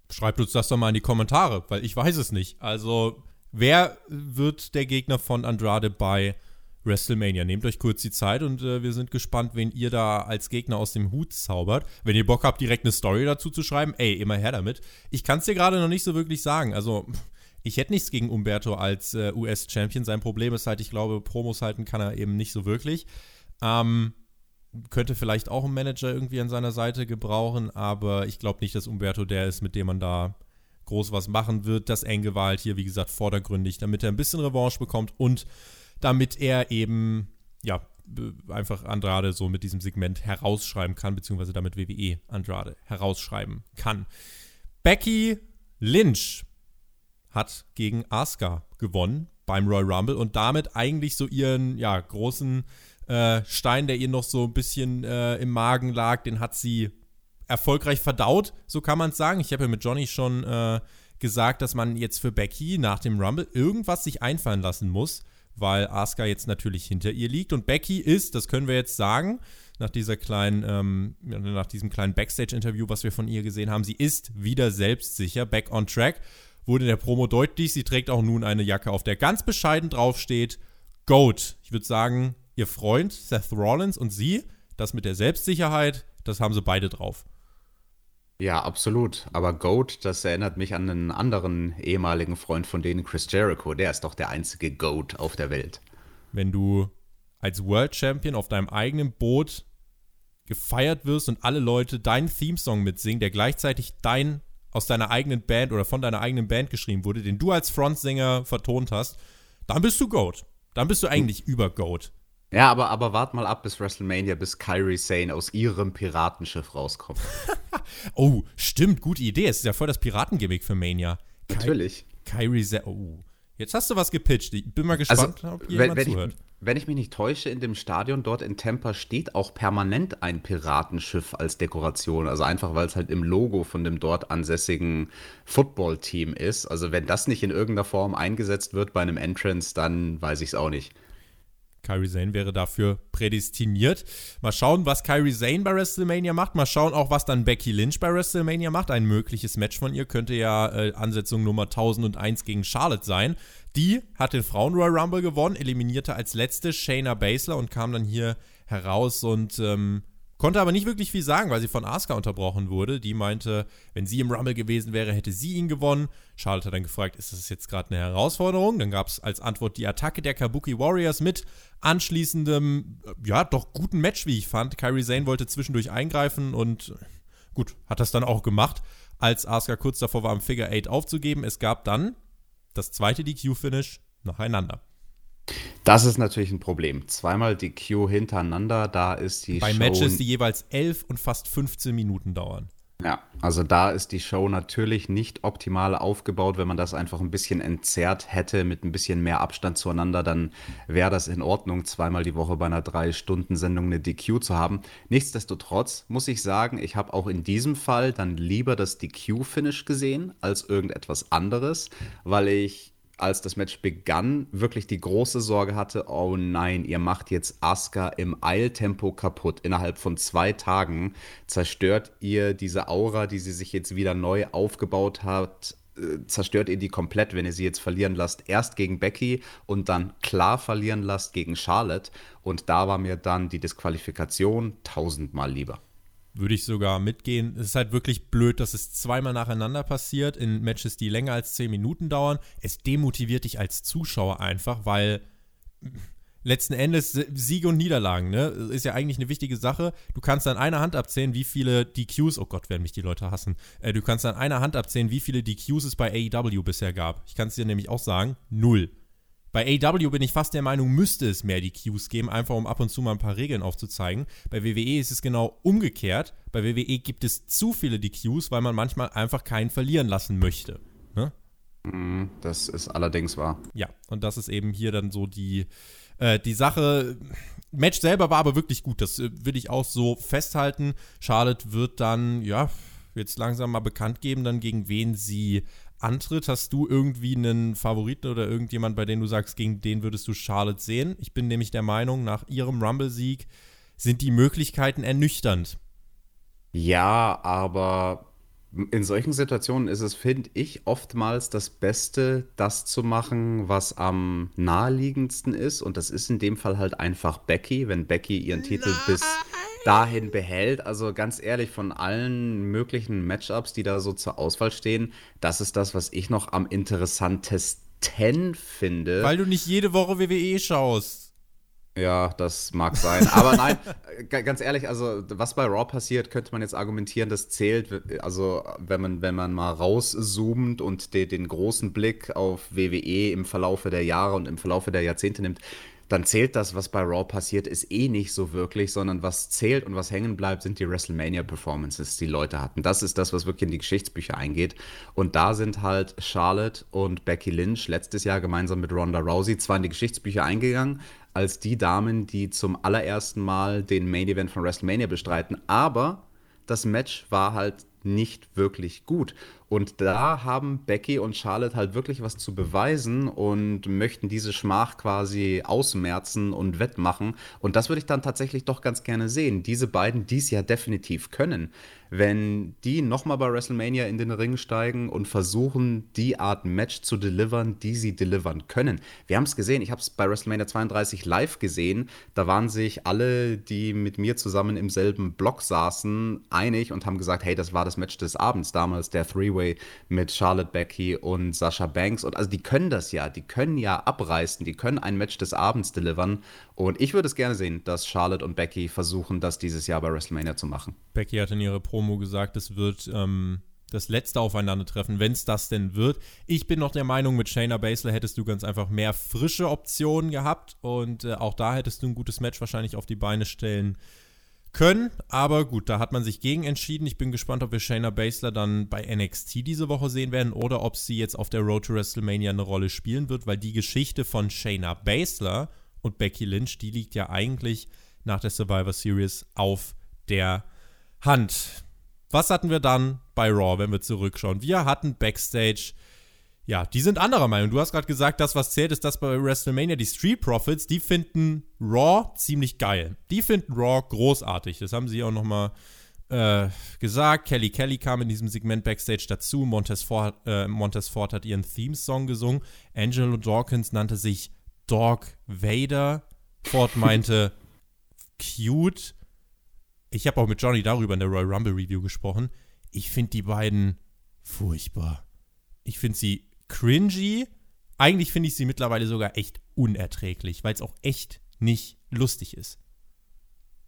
Schreibt uns das doch mal in die Kommentare, weil ich weiß es nicht. Also, wer wird der Gegner von Andrade bei WrestleMania? Nehmt euch kurz die Zeit und äh, wir sind gespannt, wen ihr da als Gegner aus dem Hut zaubert. Wenn ihr Bock habt, direkt eine Story dazu zu schreiben, ey, immer her damit. Ich kann es dir gerade noch nicht so wirklich sagen. Also, ich hätte nichts gegen Umberto als äh, US-Champion. Sein Problem ist halt, ich glaube, Promos halten kann er eben nicht so wirklich. Ähm, könnte vielleicht auch einen Manager irgendwie an seiner Seite gebrauchen, aber ich glaube nicht, dass Umberto der ist, mit dem man da groß was machen wird. Das Enge war halt hier, wie gesagt, vordergründig, damit er ein bisschen Revanche bekommt und damit er eben, ja, einfach Andrade so mit diesem Segment herausschreiben kann, beziehungsweise damit WWE Andrade herausschreiben kann. Becky Lynch hat gegen Asuka gewonnen beim Royal Rumble und damit eigentlich so ihren, ja, großen äh, Stein, der ihr noch so ein bisschen äh, im Magen lag, den hat sie erfolgreich verdaut, so kann man es sagen. Ich habe ja mit Johnny schon äh, gesagt, dass man jetzt für Becky nach dem Rumble irgendwas sich einfallen lassen muss, weil Asuka jetzt natürlich hinter ihr liegt. Und Becky ist, das können wir jetzt sagen, nach dieser kleinen, ähm, nach diesem kleinen Backstage-Interview, was wir von ihr gesehen haben, sie ist wieder selbstsicher, back on track. Wurde in der Promo deutlich, sie trägt auch nun eine Jacke, auf der ganz bescheiden draufsteht, Goat. Ich würde sagen, ihr Freund Seth Rollins und sie, das mit der Selbstsicherheit, das haben sie beide drauf. Ja, absolut. Aber Goat, das erinnert mich an einen anderen ehemaligen Freund von denen, Chris Jericho. Der ist doch der einzige Goat auf der Welt. Wenn du als World Champion auf deinem eigenen Boot gefeiert wirst und alle Leute deinen Theme-Song mitsingen, der gleichzeitig dein aus deiner eigenen Band oder von deiner eigenen Band geschrieben wurde, den du als Frontsänger vertont hast, dann bist du Goat. Dann bist du eigentlich über Goat. Ja, aber, aber wart mal ab bis WrestleMania, bis Kyrie Sane aus ihrem Piratenschiff rauskommt. oh, stimmt, gute Idee. Es ist ja voll das Piratengimmick für Mania. Natürlich. Kyrie Sane. Oh, jetzt hast du was gepitcht. Ich bin mal also, gespannt, also, ob jemand wenn, wenn zuhört. Ich, wenn ich mich nicht täusche, in dem Stadion dort in Tampa steht auch permanent ein Piratenschiff als Dekoration. Also einfach, weil es halt im Logo von dem dort ansässigen Football-Team ist. Also wenn das nicht in irgendeiner Form eingesetzt wird bei einem Entrance, dann weiß ich es auch nicht. Kyrie Zane wäre dafür prädestiniert. Mal schauen, was Kyrie Zane bei WrestleMania macht. Mal schauen auch, was dann Becky Lynch bei WrestleMania macht. Ein mögliches Match von ihr könnte ja äh, Ansetzung Nummer 1001 gegen Charlotte sein. Die hat den Frauen Royal Rumble gewonnen, eliminierte als letzte Shayna Baszler und kam dann hier heraus und ähm, Konnte aber nicht wirklich viel sagen, weil sie von Asuka unterbrochen wurde. Die meinte, wenn sie im Rumble gewesen wäre, hätte sie ihn gewonnen. Charlotte hat dann gefragt, ist das jetzt gerade eine Herausforderung? Dann gab es als Antwort die Attacke der Kabuki Warriors mit anschließendem, ja, doch guten Match, wie ich fand. Kyrie Zane wollte zwischendurch eingreifen und gut, hat das dann auch gemacht, als Asuka kurz davor war, am Figure 8 aufzugeben. Es gab dann das zweite DQ-Finish nacheinander. Das ist natürlich ein Problem. Zweimal die Q hintereinander, da ist die Bei Show. Bei Matches, die jeweils 11 und fast 15 Minuten dauern. Ja, also da ist die Show natürlich nicht optimal aufgebaut. Wenn man das einfach ein bisschen entzerrt hätte mit ein bisschen mehr Abstand zueinander, dann wäre das in Ordnung, zweimal die Woche bei einer Drei-Stunden-Sendung eine DQ zu haben. Nichtsdestotrotz muss ich sagen, ich habe auch in diesem Fall dann lieber das DQ-Finish gesehen als irgendetwas anderes, weil ich als das Match begann, wirklich die große Sorge hatte, oh nein, ihr macht jetzt Asuka im Eiltempo kaputt. Innerhalb von zwei Tagen zerstört ihr diese Aura, die sie sich jetzt wieder neu aufgebaut hat, äh, zerstört ihr die komplett, wenn ihr sie jetzt verlieren lasst. Erst gegen Becky und dann klar verlieren lasst gegen Charlotte. Und da war mir dann die Disqualifikation tausendmal lieber würde ich sogar mitgehen. Es ist halt wirklich blöd, dass es zweimal nacheinander passiert in Matches, die länger als 10 Minuten dauern. Es demotiviert dich als Zuschauer einfach, weil letzten Endes Siege und Niederlagen, ne, ist ja eigentlich eine wichtige Sache. Du kannst an einer Hand abzählen, wie viele DQs, oh Gott, werden mich die Leute hassen. Äh, du kannst an einer Hand abzählen, wie viele DQs es bei AEW bisher gab. Ich kann es dir nämlich auch sagen, null. Bei AW bin ich fast der Meinung, müsste es mehr die Cues geben, einfach um ab und zu mal ein paar Regeln aufzuzeigen. Bei WWE ist es genau umgekehrt. Bei WWE gibt es zu viele DQs, weil man manchmal einfach keinen verlieren lassen möchte. Ne? Mhm, das ist allerdings wahr. Ja, und das ist eben hier dann so die, äh, die Sache. Match selber war aber wirklich gut, das äh, will ich auch so festhalten. Charlotte wird dann, ja, jetzt langsam mal bekannt geben, dann gegen wen sie antritt. Hast du irgendwie einen Favoriten oder irgendjemand, bei dem du sagst, gegen den würdest du Charlotte sehen? Ich bin nämlich der Meinung, nach ihrem Rumble-Sieg sind die Möglichkeiten ernüchternd. Ja, aber in solchen Situationen ist es, finde ich, oftmals das Beste, das zu machen, was am naheliegendsten ist. Und das ist in dem Fall halt einfach Becky, wenn Becky ihren Titel bis dahin behält. Also ganz ehrlich, von allen möglichen Matchups, die da so zur Auswahl stehen, das ist das, was ich noch am interessantesten finde. Weil du nicht jede Woche WWE schaust. Ja, das mag sein. Aber nein, ganz ehrlich, also was bei Raw passiert, könnte man jetzt argumentieren, das zählt. Also wenn man, wenn man mal rauszoomt und de, den großen Blick auf WWE im Verlaufe der Jahre und im Verlaufe der Jahrzehnte nimmt, dann zählt das, was bei Raw passiert ist, eh nicht so wirklich, sondern was zählt und was hängen bleibt, sind die WrestleMania-Performances, die Leute hatten. Das ist das, was wirklich in die Geschichtsbücher eingeht. Und da sind halt Charlotte und Becky Lynch letztes Jahr gemeinsam mit Ronda Rousey zwar in die Geschichtsbücher eingegangen, als die Damen, die zum allerersten Mal den Main Event von WrestleMania bestreiten, aber das Match war halt nicht wirklich gut. Und da haben Becky und Charlotte halt wirklich was zu beweisen und möchten diese Schmach quasi ausmerzen und wettmachen. Und das würde ich dann tatsächlich doch ganz gerne sehen. Diese beiden, die es ja definitiv können, wenn die nochmal bei WrestleMania in den Ring steigen und versuchen, die Art Match zu delivern, die sie delivern können. Wir haben es gesehen, ich habe es bei WrestleMania 32 live gesehen. Da waren sich alle, die mit mir zusammen im selben Block saßen, einig und haben gesagt, hey, das war das Match des Abends damals, der Three Three-Way mit Charlotte Becky und Sasha Banks. Und also die können das ja, die können ja abreißen, die können ein Match des Abends delivern. Und ich würde es gerne sehen, dass Charlotte und Becky versuchen, das dieses Jahr bei WrestleMania zu machen. Becky hat in ihrer Promo gesagt, es wird ähm, das letzte Aufeinandertreffen, wenn es das denn wird. Ich bin noch der Meinung, mit Shayna Baszler hättest du ganz einfach mehr frische Optionen gehabt und äh, auch da hättest du ein gutes Match wahrscheinlich auf die Beine stellen können. Aber gut, da hat man sich gegen entschieden. Ich bin gespannt, ob wir Shayna Baszler dann bei NXT diese Woche sehen werden oder ob sie jetzt auf der Road to WrestleMania eine Rolle spielen wird, weil die Geschichte von Shayna Baszler und Becky Lynch, die liegt ja eigentlich nach der Survivor Series auf der Hand. Was hatten wir dann bei Raw, wenn wir zurückschauen? Wir hatten Backstage ja, die sind anderer Meinung. Du hast gerade gesagt, das, was zählt, ist das bei WrestleMania. Die Street Profits, die finden Raw ziemlich geil. Die finden Raw großartig. Das haben sie auch nochmal äh, gesagt. Kelly Kelly kam in diesem Segment Backstage dazu. Montez Ford, äh, Montez Ford hat ihren Theme-Song gesungen. Angelo Dawkins nannte sich Dog Vader. Ford meinte cute. Ich habe auch mit Johnny darüber in der Royal Rumble Review gesprochen. Ich finde die beiden furchtbar. Ich finde sie cringy. Eigentlich finde ich sie mittlerweile sogar echt unerträglich, weil es auch echt nicht lustig ist.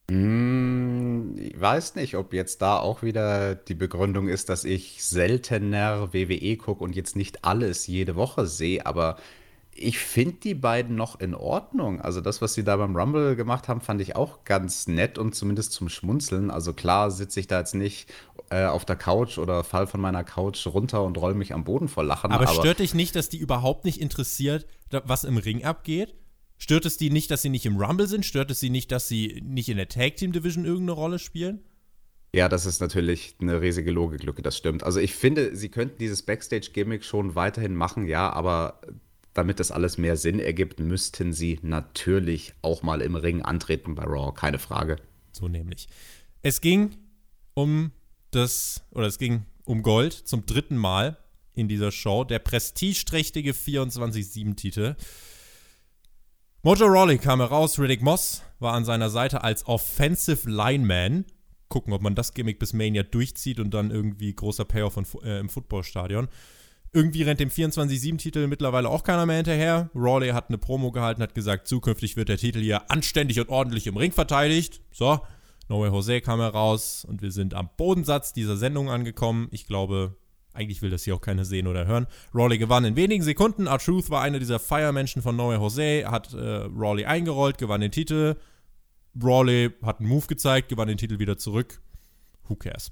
Mm, ich weiß nicht, ob jetzt da auch wieder die Begründung ist, dass ich seltener WWE gucke und jetzt nicht alles jede Woche sehe, aber ich finde die beiden noch in Ordnung. Also das, was sie da beim Rumble gemacht haben, fand ich auch ganz nett und zumindest zum Schmunzeln. Also klar sitze ich da jetzt nicht äh, auf der Couch oder fall von meiner Couch runter und roll mich am Boden vor Lachen. Aber, aber stört dich nicht, dass die überhaupt nicht interessiert, was im Ring abgeht? Stört es die nicht, dass sie nicht im Rumble sind? Stört es sie nicht, dass sie nicht in der Tag Team Division irgendeine Rolle spielen? Ja, das ist natürlich eine riesige Logiklücke, das stimmt. Also ich finde, sie könnten dieses Backstage-Gimmick schon weiterhin machen, ja, aber damit das alles mehr Sinn ergibt, müssten sie natürlich auch mal im Ring antreten bei Raw, keine Frage. So nämlich. Es ging um das, oder es ging um Gold zum dritten Mal in dieser Show. Der prestigeträchtige 24-7-Titel. Mojo Rawley kam heraus, Riddick Moss war an seiner Seite als Offensive Lineman. Gucken, ob man das Gimmick bis Mania durchzieht und dann irgendwie großer Payoff von, äh, im Footballstadion. Irgendwie rennt dem 24-7-Titel mittlerweile auch keiner mehr hinterher. Rawley hat eine Promo gehalten, hat gesagt, zukünftig wird der Titel hier anständig und ordentlich im Ring verteidigt. So, No Way Jose kam heraus und wir sind am Bodensatz dieser Sendung angekommen. Ich glaube, eigentlich will das hier auch keiner sehen oder hören. Rawley gewann in wenigen Sekunden. R-Truth war einer dieser Feiermenschen von No Way Jose, hat äh, Rawley eingerollt, gewann den Titel. Rawley hat einen Move gezeigt, gewann den Titel wieder zurück. Who cares?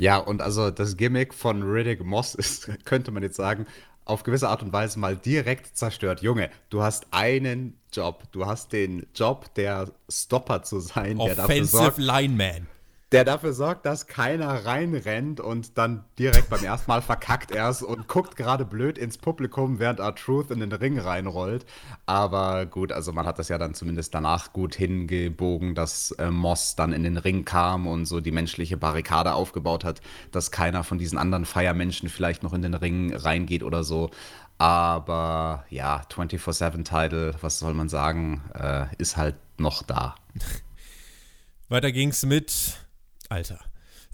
Ja, und also das Gimmick von Riddick Moss ist, könnte man jetzt sagen, auf gewisse Art und Weise mal direkt zerstört. Junge, du hast einen Job. Du hast den Job, der Stopper zu sein, Offensive der dafür sorgt. Lineman. Der dafür sorgt, dass keiner reinrennt und dann direkt beim ersten Mal verkackt erst und guckt gerade blöd ins Publikum, während R-Truth in den Ring reinrollt. Aber gut, also man hat das ja dann zumindest danach gut hingebogen, dass äh, Moss dann in den Ring kam und so die menschliche Barrikade aufgebaut hat, dass keiner von diesen anderen Feiermenschen vielleicht noch in den Ring reingeht oder so. Aber ja, 24-7-Title, was soll man sagen, äh, ist halt noch da. Weiter ging's mit Alter.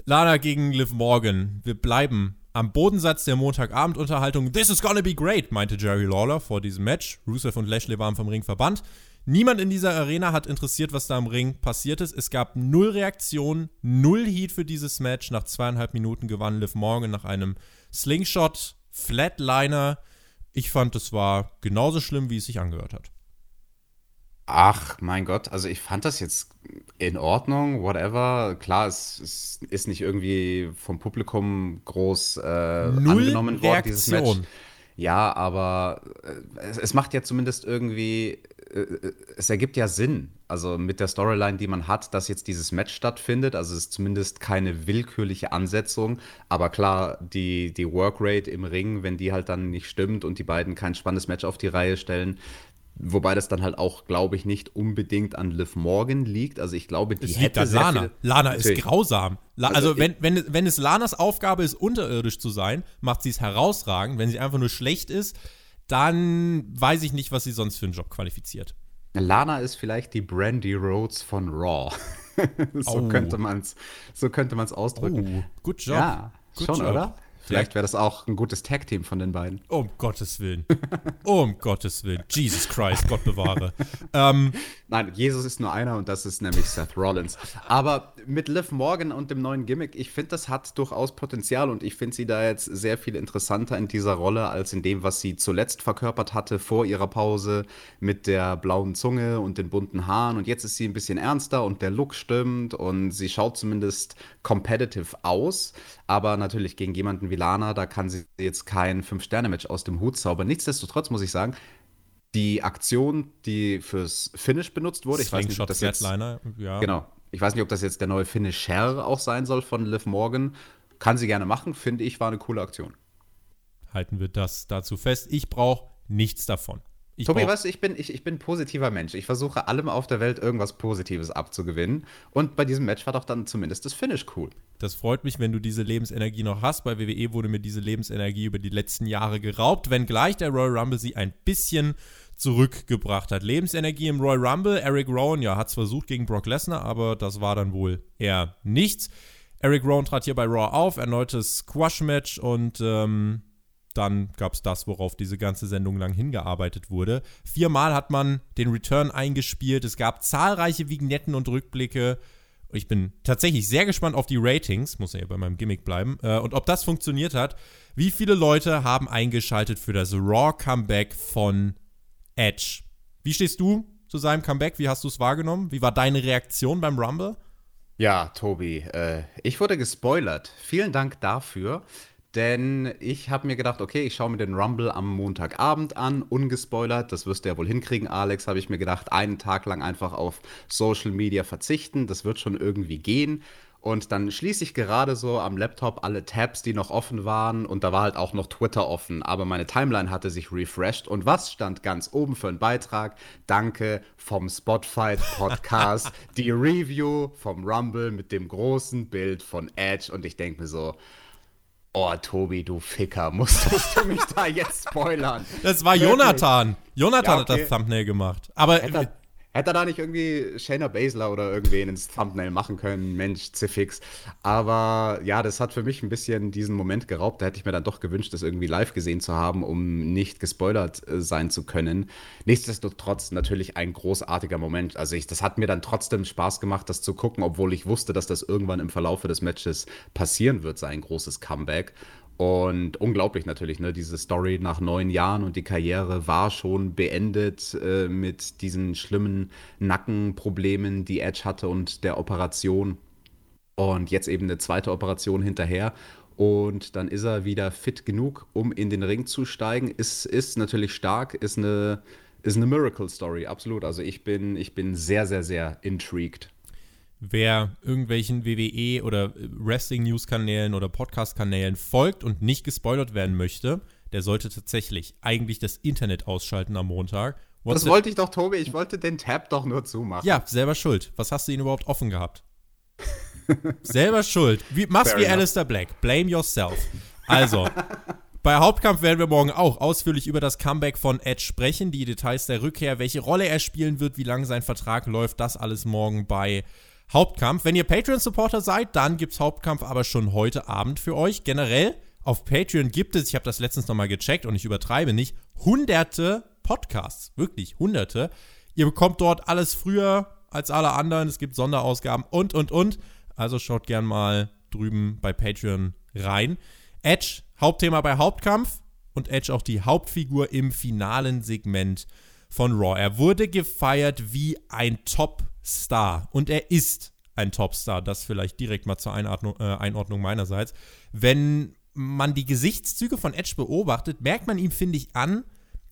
Lana gegen Liv Morgan. Wir bleiben am Bodensatz der Montagabendunterhaltung. This is gonna be great, meinte Jerry Lawler vor diesem Match. Rusev und Lashley waren vom Ring verbannt. Niemand in dieser Arena hat interessiert, was da im Ring passiert ist. Es gab null Reaktionen, null Heat für dieses Match. Nach zweieinhalb Minuten gewann Liv Morgan nach einem Slingshot, Flatliner. Ich fand, es war genauso schlimm, wie es sich angehört hat. Ach, mein Gott, also ich fand das jetzt in Ordnung, whatever. Klar, es, es ist nicht irgendwie vom Publikum groß äh, angenommen worden, dieses Match. Ja, aber äh, es, es, macht ja zumindest irgendwie, äh, es ergibt ja Sinn. Also mit der Storyline, die man hat, dass jetzt dieses Match stattfindet. Also es ist zumindest keine willkürliche Ansetzung. Aber klar, die, die Workrate im Ring, wenn die halt dann nicht stimmt und die beiden kein spannendes Match auf die Reihe stellen, Wobei das dann halt auch, glaube ich, nicht unbedingt an Liv Morgan liegt. Also ich glaube, die es hätte liegt an Lana. Lana ist grausam. La also, also wenn, wenn, wenn es Lanas Aufgabe ist, unterirdisch zu sein, macht sie es herausragend. Wenn sie einfach nur schlecht ist, dann weiß ich nicht, was sie sonst für einen Job qualifiziert. Lana ist vielleicht die Brandy Rhodes von Raw. so oh. könnte man es so ausdrücken. Oh, good job. Ja, good schon, job. oder? Vielleicht wäre das auch ein gutes Tag-Team von den beiden. Um Gottes Willen. Um Gottes Willen. Jesus Christ, Gott bewahre. ähm, Nein, Jesus ist nur einer und das ist nämlich Seth Rollins. Aber mit Liv Morgan und dem neuen Gimmick, ich finde, das hat durchaus Potenzial und ich finde sie da jetzt sehr viel interessanter in dieser Rolle als in dem, was sie zuletzt verkörpert hatte vor ihrer Pause mit der blauen Zunge und den bunten Haaren. Und jetzt ist sie ein bisschen ernster und der Look stimmt und sie schaut zumindest competitive aus. Aber natürlich gegen jemanden wie Lana, da kann sie jetzt kein Fünf-Sterne-Match aus dem Hut zaubern. Nichtsdestotrotz muss ich sagen, die Aktion, die fürs Finish benutzt wurde, ich weiß nicht, ob das jetzt ja. genau, ich weiß nicht, ob das jetzt der neue Finisher auch sein soll von Liv Morgan. Kann sie gerne machen, finde ich, war eine coole Aktion. Halten wir das dazu fest. Ich brauche nichts davon. Ich Tobi, du, ich bin, ich, ich bin ein positiver Mensch. Ich versuche allem auf der Welt irgendwas Positives abzugewinnen. Und bei diesem Match war doch dann zumindest das Finish cool. Das freut mich, wenn du diese Lebensenergie noch hast. Bei WWE wurde mir diese Lebensenergie über die letzten Jahre geraubt, wenngleich der Royal Rumble sie ein bisschen zurückgebracht hat. Lebensenergie im Royal Rumble. Eric Rowan, ja, hat es versucht gegen Brock Lesnar, aber das war dann wohl eher nichts. Eric Rowan trat hier bei Raw auf, erneutes Squash-Match und ähm, dann gab es das, worauf diese ganze Sendung lang hingearbeitet wurde. Viermal hat man den Return eingespielt. Es gab zahlreiche Vignetten und Rückblicke. Ich bin tatsächlich sehr gespannt auf die Ratings, muss ja bei meinem Gimmick bleiben, äh, und ob das funktioniert hat. Wie viele Leute haben eingeschaltet für das Raw Comeback von Edge. Wie stehst du zu seinem Comeback? Wie hast du es wahrgenommen? Wie war deine Reaktion beim Rumble? Ja, Tobi, äh, ich wurde gespoilert. Vielen Dank dafür. Denn ich habe mir gedacht, okay, ich schaue mir den Rumble am Montagabend an, ungespoilert. Das wirst du ja wohl hinkriegen, Alex, habe ich mir gedacht. Einen Tag lang einfach auf Social Media verzichten. Das wird schon irgendwie gehen. Und dann schließe ich gerade so am Laptop alle Tabs, die noch offen waren. Und da war halt auch noch Twitter offen. Aber meine Timeline hatte sich refreshed. Und was stand ganz oben für einen Beitrag? Danke vom Spotify Podcast. die Review vom Rumble mit dem großen Bild von Edge. Und ich denke mir so, Oh, Tobi, du Ficker, musstest du mich da jetzt spoilern? Das war Jonathan. Jonathan ja, okay. hat das Thumbnail gemacht. Aber Hätte, Hätte er da nicht irgendwie Shayna Baszler oder irgendwen ins Thumbnail machen können? Mensch, Ziffix. Aber ja, das hat für mich ein bisschen diesen Moment geraubt. Da hätte ich mir dann doch gewünscht, das irgendwie live gesehen zu haben, um nicht gespoilert äh, sein zu können. Nichtsdestotrotz natürlich ein großartiger Moment. Also ich, das hat mir dann trotzdem Spaß gemacht, das zu gucken, obwohl ich wusste, dass das irgendwann im Verlauf des Matches passieren wird, sein großes Comeback. Und unglaublich natürlich, ne? Diese Story nach neun Jahren und die Karriere war schon beendet äh, mit diesen schlimmen Nackenproblemen, die Edge hatte und der Operation. Und jetzt eben eine zweite Operation hinterher. Und dann ist er wieder fit genug, um in den Ring zu steigen. Ist, ist natürlich stark, ist eine, ist eine Miracle Story, absolut. Also ich bin, ich bin sehr, sehr, sehr intrigued. Wer irgendwelchen WWE oder Wrestling-News-Kanälen oder Podcast-Kanälen folgt und nicht gespoilert werden möchte, der sollte tatsächlich eigentlich das Internet ausschalten am Montag. What's das wollte ich doch, Tobi. Ich wollte den Tab doch nur zumachen. Ja, selber schuld. Was hast du ihn überhaupt offen gehabt? selber schuld. Wie, mach's Fair wie enough. Alistair Black. Blame yourself. Also, bei Hauptkampf werden wir morgen auch ausführlich über das Comeback von Edge sprechen, die Details der Rückkehr, welche Rolle er spielen wird, wie lange sein Vertrag läuft, das alles morgen bei Hauptkampf. Wenn ihr Patreon-Supporter seid, dann gibt's Hauptkampf aber schon heute Abend für euch. Generell auf Patreon gibt es, ich habe das letztens nochmal gecheckt und ich übertreibe nicht, hunderte Podcasts. Wirklich hunderte. Ihr bekommt dort alles früher als alle anderen. Es gibt Sonderausgaben und, und, und. Also schaut gern mal drüben bei Patreon rein. Edge, Hauptthema bei Hauptkampf und Edge auch die Hauptfigur im finalen Segment von Raw. Er wurde gefeiert wie ein Top-Star und er ist ein Top-Star. Das vielleicht direkt mal zur Einordnung, äh, Einordnung meinerseits. Wenn man die Gesichtszüge von Edge beobachtet, merkt man ihm, finde ich, an,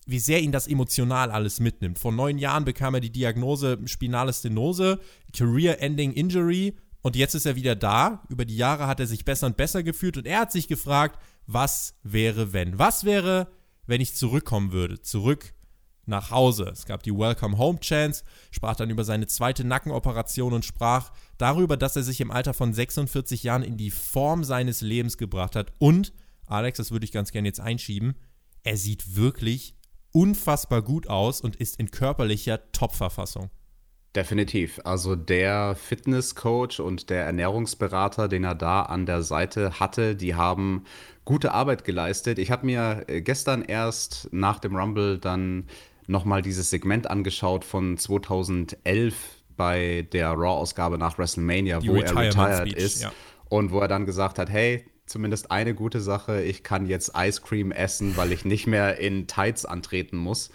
wie sehr ihn das emotional alles mitnimmt. Vor neun Jahren bekam er die Diagnose Spinale Stenose, Career-Ending Injury und jetzt ist er wieder da. Über die Jahre hat er sich besser und besser gefühlt und er hat sich gefragt, was wäre, wenn? Was wäre, wenn ich zurückkommen würde? Zurück nach Hause. Es gab die Welcome Home Chance, sprach dann über seine zweite Nackenoperation und sprach darüber, dass er sich im Alter von 46 Jahren in die Form seines Lebens gebracht hat. Und, Alex, das würde ich ganz gerne jetzt einschieben, er sieht wirklich unfassbar gut aus und ist in körperlicher Top-Verfassung. Definitiv. Also der Fitnesscoach und der Ernährungsberater, den er da an der Seite hatte, die haben gute Arbeit geleistet. Ich habe mir gestern erst nach dem Rumble dann nochmal dieses Segment angeschaut von 2011 bei der Raw-Ausgabe nach WrestleMania, Die wo er retired Speech, ist ja. und wo er dann gesagt hat, hey, zumindest eine gute Sache, ich kann jetzt Ice Cream essen, weil ich nicht mehr in Tights antreten muss.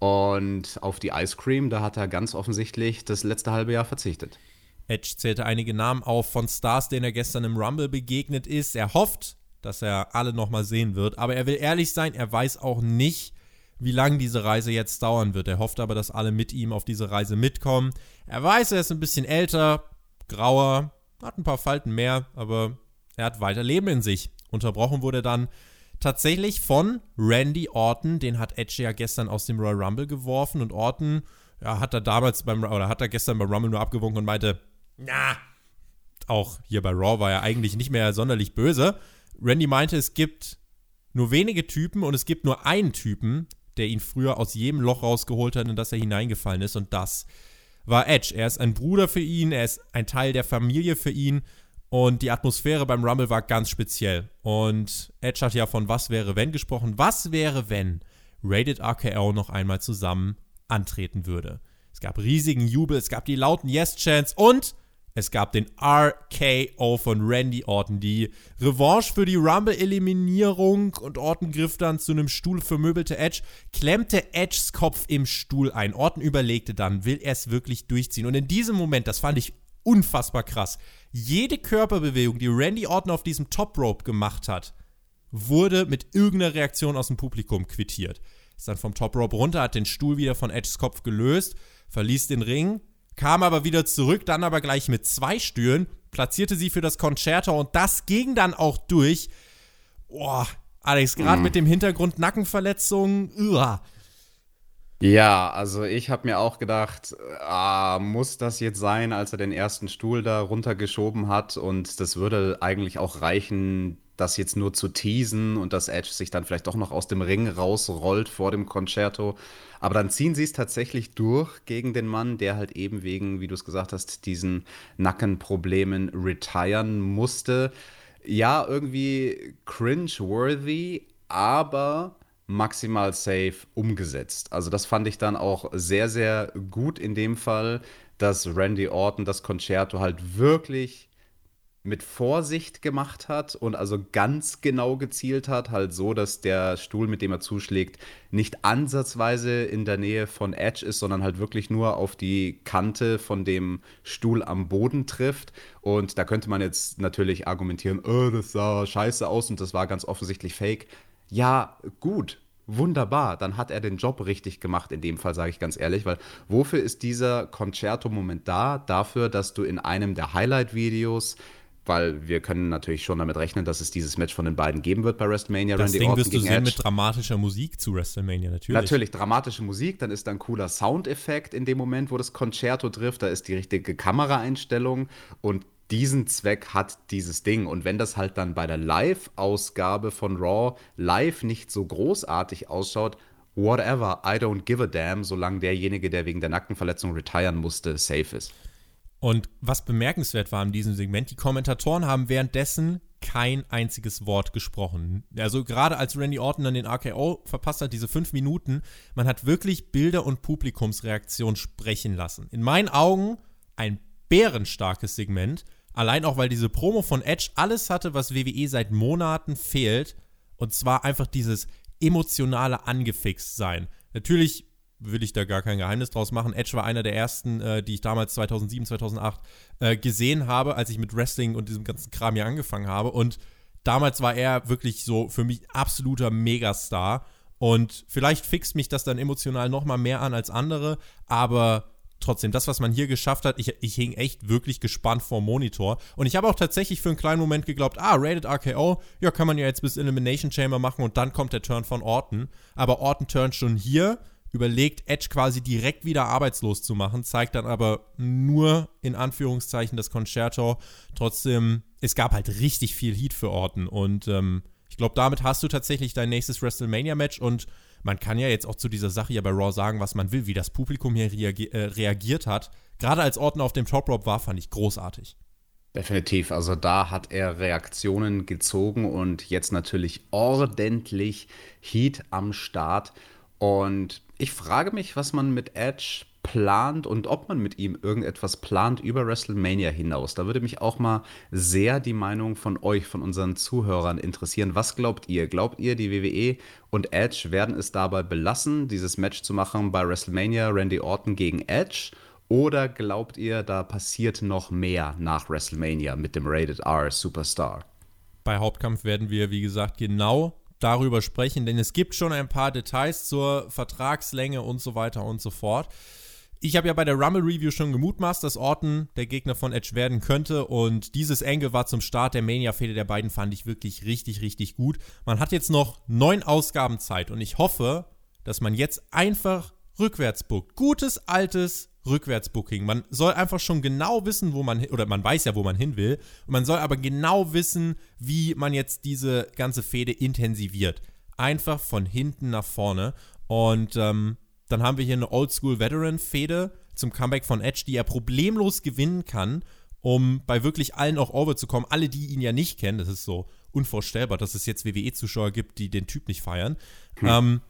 Und auf die Ice Cream, da hat er ganz offensichtlich das letzte halbe Jahr verzichtet. Edge zählte einige Namen auf von Stars, denen er gestern im Rumble begegnet ist. Er hofft, dass er alle nochmal sehen wird. Aber er will ehrlich sein, er weiß auch nicht, wie lange diese Reise jetzt dauern wird. Er hofft aber, dass alle mit ihm auf diese Reise mitkommen. Er weiß, er ist ein bisschen älter, grauer, hat ein paar Falten mehr, aber er hat weiter Leben in sich. Unterbrochen wurde dann tatsächlich von Randy Orton. Den hat Edge ja gestern aus dem Royal Rumble geworfen und Orton ja, hat er damals beim, oder hat er gestern beim Rumble nur abgewunken und meinte, na, auch hier bei Raw war er eigentlich nicht mehr sonderlich böse. Randy meinte, es gibt nur wenige Typen und es gibt nur einen Typen, der ihn früher aus jedem Loch rausgeholt hat, in das er hineingefallen ist. Und das war Edge. Er ist ein Bruder für ihn, er ist ein Teil der Familie für ihn. Und die Atmosphäre beim Rumble war ganz speziell. Und Edge hat ja von Was wäre wenn gesprochen. Was wäre, wenn Rated RKO noch einmal zusammen antreten würde? Es gab riesigen Jubel, es gab die lauten Yes-Chants und es gab den RKO von Randy Orton, die Revanche für die Rumble-Eliminierung und Orton griff dann zu einem Stuhl vermöbelte Edge, klemmte Edges Kopf im Stuhl ein. Orton überlegte dann, will er es wirklich durchziehen? Und in diesem Moment, das fand ich unfassbar krass, jede Körperbewegung, die Randy Orton auf diesem Top Rope gemacht hat, wurde mit irgendeiner Reaktion aus dem Publikum quittiert. Ist dann vom Top Rope runter, hat den Stuhl wieder von Edges Kopf gelöst, verließ den Ring, kam aber wieder zurück, dann aber gleich mit zwei Stühlen, platzierte sie für das Concerto und das ging dann auch durch. Boah, Alex, gerade mm. mit dem Hintergrund Nackenverletzungen, uah. Ja, also ich habe mir auch gedacht, ah, muss das jetzt sein, als er den ersten Stuhl da runtergeschoben hat und das würde eigentlich auch reichen, das jetzt nur zu teasen und dass Edge sich dann vielleicht doch noch aus dem Ring rausrollt vor dem Concerto. Aber dann ziehen sie es tatsächlich durch gegen den Mann, der halt eben wegen, wie du es gesagt hast, diesen Nackenproblemen retiren musste. Ja, irgendwie cringe-worthy, aber maximal safe umgesetzt. Also das fand ich dann auch sehr, sehr gut in dem Fall, dass Randy Orton das Concerto halt wirklich mit Vorsicht gemacht hat und also ganz genau gezielt hat, halt so, dass der Stuhl, mit dem er zuschlägt, nicht ansatzweise in der Nähe von Edge ist, sondern halt wirklich nur auf die Kante von dem Stuhl am Boden trifft. Und da könnte man jetzt natürlich argumentieren, oh, das sah scheiße aus und das war ganz offensichtlich fake. Ja, gut, wunderbar, dann hat er den Job richtig gemacht, in dem Fall sage ich ganz ehrlich, weil wofür ist dieser Concerto-Moment da? Dafür, dass du in einem der Highlight-Videos weil wir können natürlich schon damit rechnen, dass es dieses Match von den beiden geben wird bei WrestleMania. Das Randy Ding Orton wirst du sehen Edge. mit dramatischer Musik zu WrestleMania, natürlich. Natürlich, dramatische Musik, dann ist da ein cooler Soundeffekt in dem Moment, wo das Concerto trifft, da ist die richtige Kameraeinstellung und diesen Zweck hat dieses Ding. Und wenn das halt dann bei der Live-Ausgabe von Raw live nicht so großartig ausschaut, whatever, I don't give a damn, solange derjenige, der wegen der Nackenverletzung retiren musste, safe ist. Und was bemerkenswert war in diesem Segment, die Kommentatoren haben währenddessen kein einziges Wort gesprochen. Also gerade als Randy Orton dann den RKO verpasst hat, diese fünf Minuten, man hat wirklich Bilder und Publikumsreaktion sprechen lassen. In meinen Augen ein bärenstarkes Segment Allein auch, weil diese Promo von Edge alles hatte, was WWE seit Monaten fehlt. Und zwar einfach dieses emotionale angefixt sein. Natürlich will ich da gar kein Geheimnis draus machen. Edge war einer der ersten, äh, die ich damals 2007, 2008 äh, gesehen habe, als ich mit Wrestling und diesem ganzen Kram hier angefangen habe. Und damals war er wirklich so für mich absoluter Megastar. Und vielleicht fixt mich das dann emotional noch mal mehr an als andere, aber trotzdem, das, was man hier geschafft hat, ich, ich hing echt wirklich gespannt vor Monitor. Und ich habe auch tatsächlich für einen kleinen Moment geglaubt, ah, Rated RKO, ja, kann man ja jetzt bis Elimination Chamber machen und dann kommt der Turn von Orton. Aber Orton turnt schon hier, überlegt Edge quasi direkt wieder arbeitslos zu machen, zeigt dann aber nur in Anführungszeichen das Concerto. Trotzdem, es gab halt richtig viel Heat für Orton und ähm, ich glaube, damit hast du tatsächlich dein nächstes WrestleMania-Match und man kann ja jetzt auch zu dieser Sache ja bei Raw sagen, was man will, wie das Publikum hier reagi äh, reagiert hat. Gerade als Orton auf dem Top Rope war, fand ich großartig. Definitiv. Also da hat er Reaktionen gezogen und jetzt natürlich ordentlich Heat am Start. Und ich frage mich, was man mit Edge plant und ob man mit ihm irgendetwas plant über WrestleMania hinaus. Da würde mich auch mal sehr die Meinung von euch, von unseren Zuhörern interessieren. Was glaubt ihr? Glaubt ihr, die WWE und Edge werden es dabei belassen, dieses Match zu machen bei WrestleMania Randy Orton gegen Edge? Oder glaubt ihr, da passiert noch mehr nach WrestleMania mit dem Rated R Superstar? Bei Hauptkampf werden wir, wie gesagt, genau darüber sprechen, denn es gibt schon ein paar Details zur Vertragslänge und so weiter und so fort. Ich habe ja bei der Rumble Review schon gemutmaßt, dass Orton der Gegner von Edge werden könnte und dieses Angle war zum Start der Mania-Fehde der beiden fand ich wirklich richtig, richtig gut. Man hat jetzt noch neun Ausgaben Zeit und ich hoffe, dass man jetzt einfach rückwärts bookt. Gutes, altes Rückwärtsbooking. Man soll einfach schon genau wissen, wo man, oder man weiß ja, wo man hin will. Und man soll aber genau wissen, wie man jetzt diese ganze Fehde intensiviert. Einfach von hinten nach vorne. Und ähm, dann haben wir hier eine Oldschool-Veteran-Fehde zum Comeback von Edge, die er problemlos gewinnen kann, um bei wirklich allen auch over zu kommen. Alle, die ihn ja nicht kennen, das ist so unvorstellbar, dass es jetzt WWE-Zuschauer gibt, die den Typ nicht feiern. Hm. Ähm,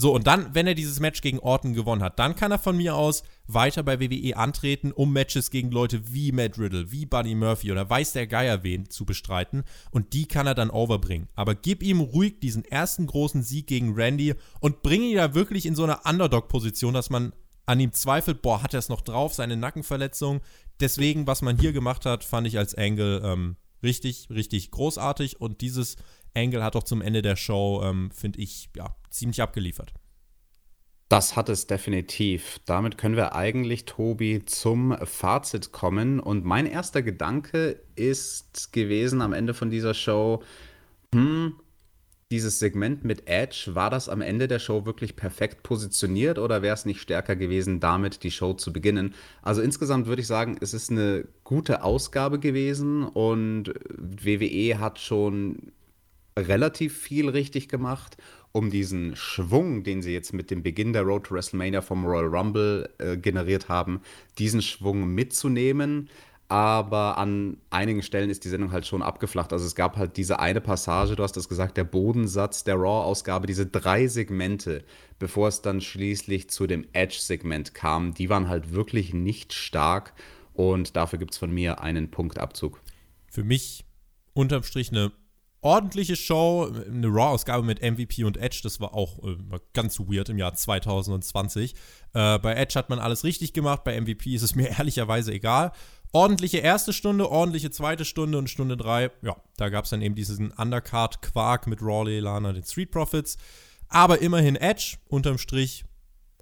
so, und dann, wenn er dieses Match gegen Orton gewonnen hat, dann kann er von mir aus weiter bei WWE antreten, um Matches gegen Leute wie Matt Riddle, wie Buddy Murphy oder weiß der Geier wen zu bestreiten. Und die kann er dann overbringen. Aber gib ihm ruhig diesen ersten großen Sieg gegen Randy und bring ihn da wirklich in so eine Underdog-Position, dass man an ihm zweifelt, boah, hat er es noch drauf, seine Nackenverletzung. Deswegen, was man hier gemacht hat, fand ich als Angle ähm, richtig, richtig großartig. Und dieses Angle hat auch zum Ende der Show, ähm, finde ich, ja, ziemlich abgeliefert. Das hat es definitiv. Damit können wir eigentlich, Tobi, zum Fazit kommen. Und mein erster Gedanke ist gewesen am Ende von dieser Show, hm, dieses Segment mit Edge, war das am Ende der Show wirklich perfekt positioniert oder wäre es nicht stärker gewesen, damit die Show zu beginnen? Also insgesamt würde ich sagen, es ist eine gute Ausgabe gewesen und WWE hat schon relativ viel richtig gemacht, um diesen Schwung, den sie jetzt mit dem Beginn der Road to WrestleMania vom Royal Rumble äh, generiert haben, diesen Schwung mitzunehmen. Aber an einigen Stellen ist die Sendung halt schon abgeflacht. Also es gab halt diese eine Passage, du hast das gesagt, der Bodensatz der Raw-Ausgabe, diese drei Segmente, bevor es dann schließlich zu dem Edge-Segment kam, die waren halt wirklich nicht stark. Und dafür gibt es von mir einen Punktabzug. Für mich unterm Strich eine ordentliche Show, eine Raw-Ausgabe mit MVP und Edge, das war auch äh, ganz weird im Jahr 2020. Äh, bei Edge hat man alles richtig gemacht, bei MVP ist es mir ehrlicherweise egal. Ordentliche erste Stunde, ordentliche zweite Stunde und Stunde drei, ja, da gab es dann eben diesen Undercard-Quark mit Rawley, Lana, den Street Profits. Aber immerhin Edge, unterm Strich,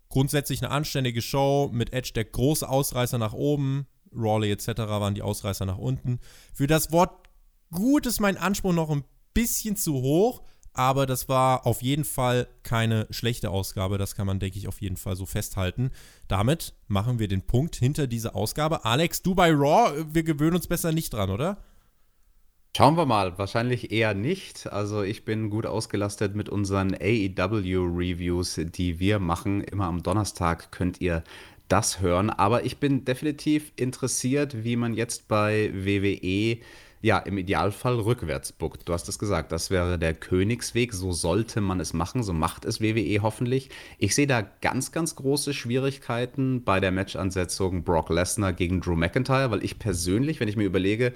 grundsätzlich eine anständige Show mit Edge der große Ausreißer nach oben, Rawley etc. waren die Ausreißer nach unten. Für das Wort gut ist mein Anspruch noch ein bisschen zu hoch, aber das war auf jeden Fall keine schlechte Ausgabe. Das kann man, denke ich, auf jeden Fall so festhalten. Damit machen wir den Punkt hinter dieser Ausgabe. Alex, du bei Raw, wir gewöhnen uns besser nicht dran, oder? Schauen wir mal, wahrscheinlich eher nicht. Also ich bin gut ausgelastet mit unseren AEW-Reviews, die wir machen. Immer am Donnerstag könnt ihr das hören. Aber ich bin definitiv interessiert, wie man jetzt bei WWE ja, im Idealfall rückwärts buckt. Du hast es gesagt, das wäre der Königsweg. So sollte man es machen. So macht es WWE hoffentlich. Ich sehe da ganz, ganz große Schwierigkeiten bei der Matchansetzung Brock Lesnar gegen Drew McIntyre, weil ich persönlich, wenn ich mir überlege,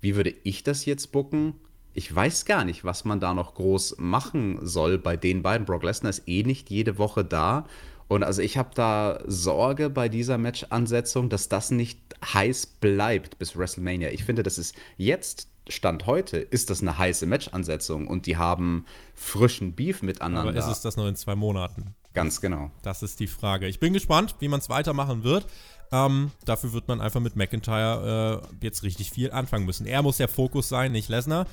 wie würde ich das jetzt bucken? Ich weiß gar nicht, was man da noch groß machen soll bei den beiden. Brock Lesnar ist eh nicht jede Woche da. Und also ich habe da Sorge bei dieser Match-Ansetzung, dass das nicht heiß bleibt bis WrestleMania. Ich finde, das ist jetzt, Stand heute, ist das eine heiße Match-Ansetzung und die haben frischen Beef miteinander. Aber ist es das noch in zwei Monaten? Ganz genau. Das ist die Frage. Ich bin gespannt, wie man es weitermachen wird. Ähm, dafür wird man einfach mit McIntyre äh, jetzt richtig viel anfangen müssen. Er muss der Fokus sein, nicht Lesnar.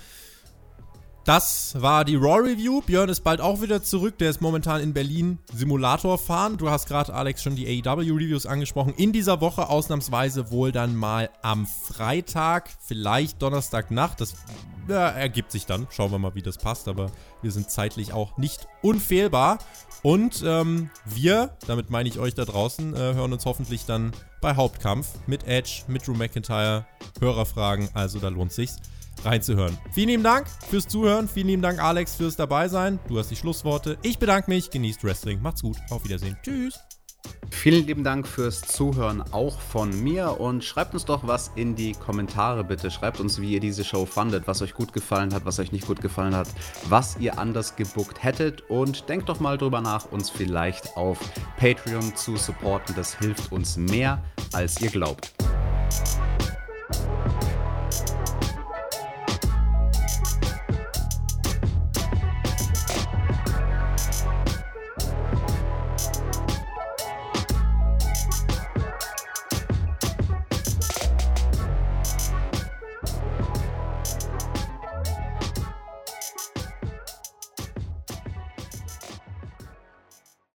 Das war die Raw Review. Björn ist bald auch wieder zurück. Der ist momentan in Berlin Simulator fahren. Du hast gerade, Alex, schon die AEW Reviews angesprochen. In dieser Woche ausnahmsweise wohl dann mal am Freitag, vielleicht Donnerstagnacht. Das ja, ergibt sich dann. Schauen wir mal, wie das passt. Aber wir sind zeitlich auch nicht unfehlbar. Und ähm, wir, damit meine ich euch da draußen, äh, hören uns hoffentlich dann bei Hauptkampf mit Edge, mit Drew McIntyre. Hörerfragen, also da lohnt sich's reinzuhören. Vielen lieben Dank fürs Zuhören. Vielen lieben Dank, Alex, fürs Dabeisein. Du hast die Schlussworte. Ich bedanke mich. Genießt Wrestling. Macht's gut. Auf Wiedersehen. Tschüss. Vielen lieben Dank fürs Zuhören auch von mir und schreibt uns doch was in die Kommentare bitte. Schreibt uns, wie ihr diese Show fandet, was euch gut gefallen hat, was euch nicht gut gefallen hat, was ihr anders gebuckt hättet und denkt doch mal drüber nach, uns vielleicht auf Patreon zu supporten. Das hilft uns mehr, als ihr glaubt.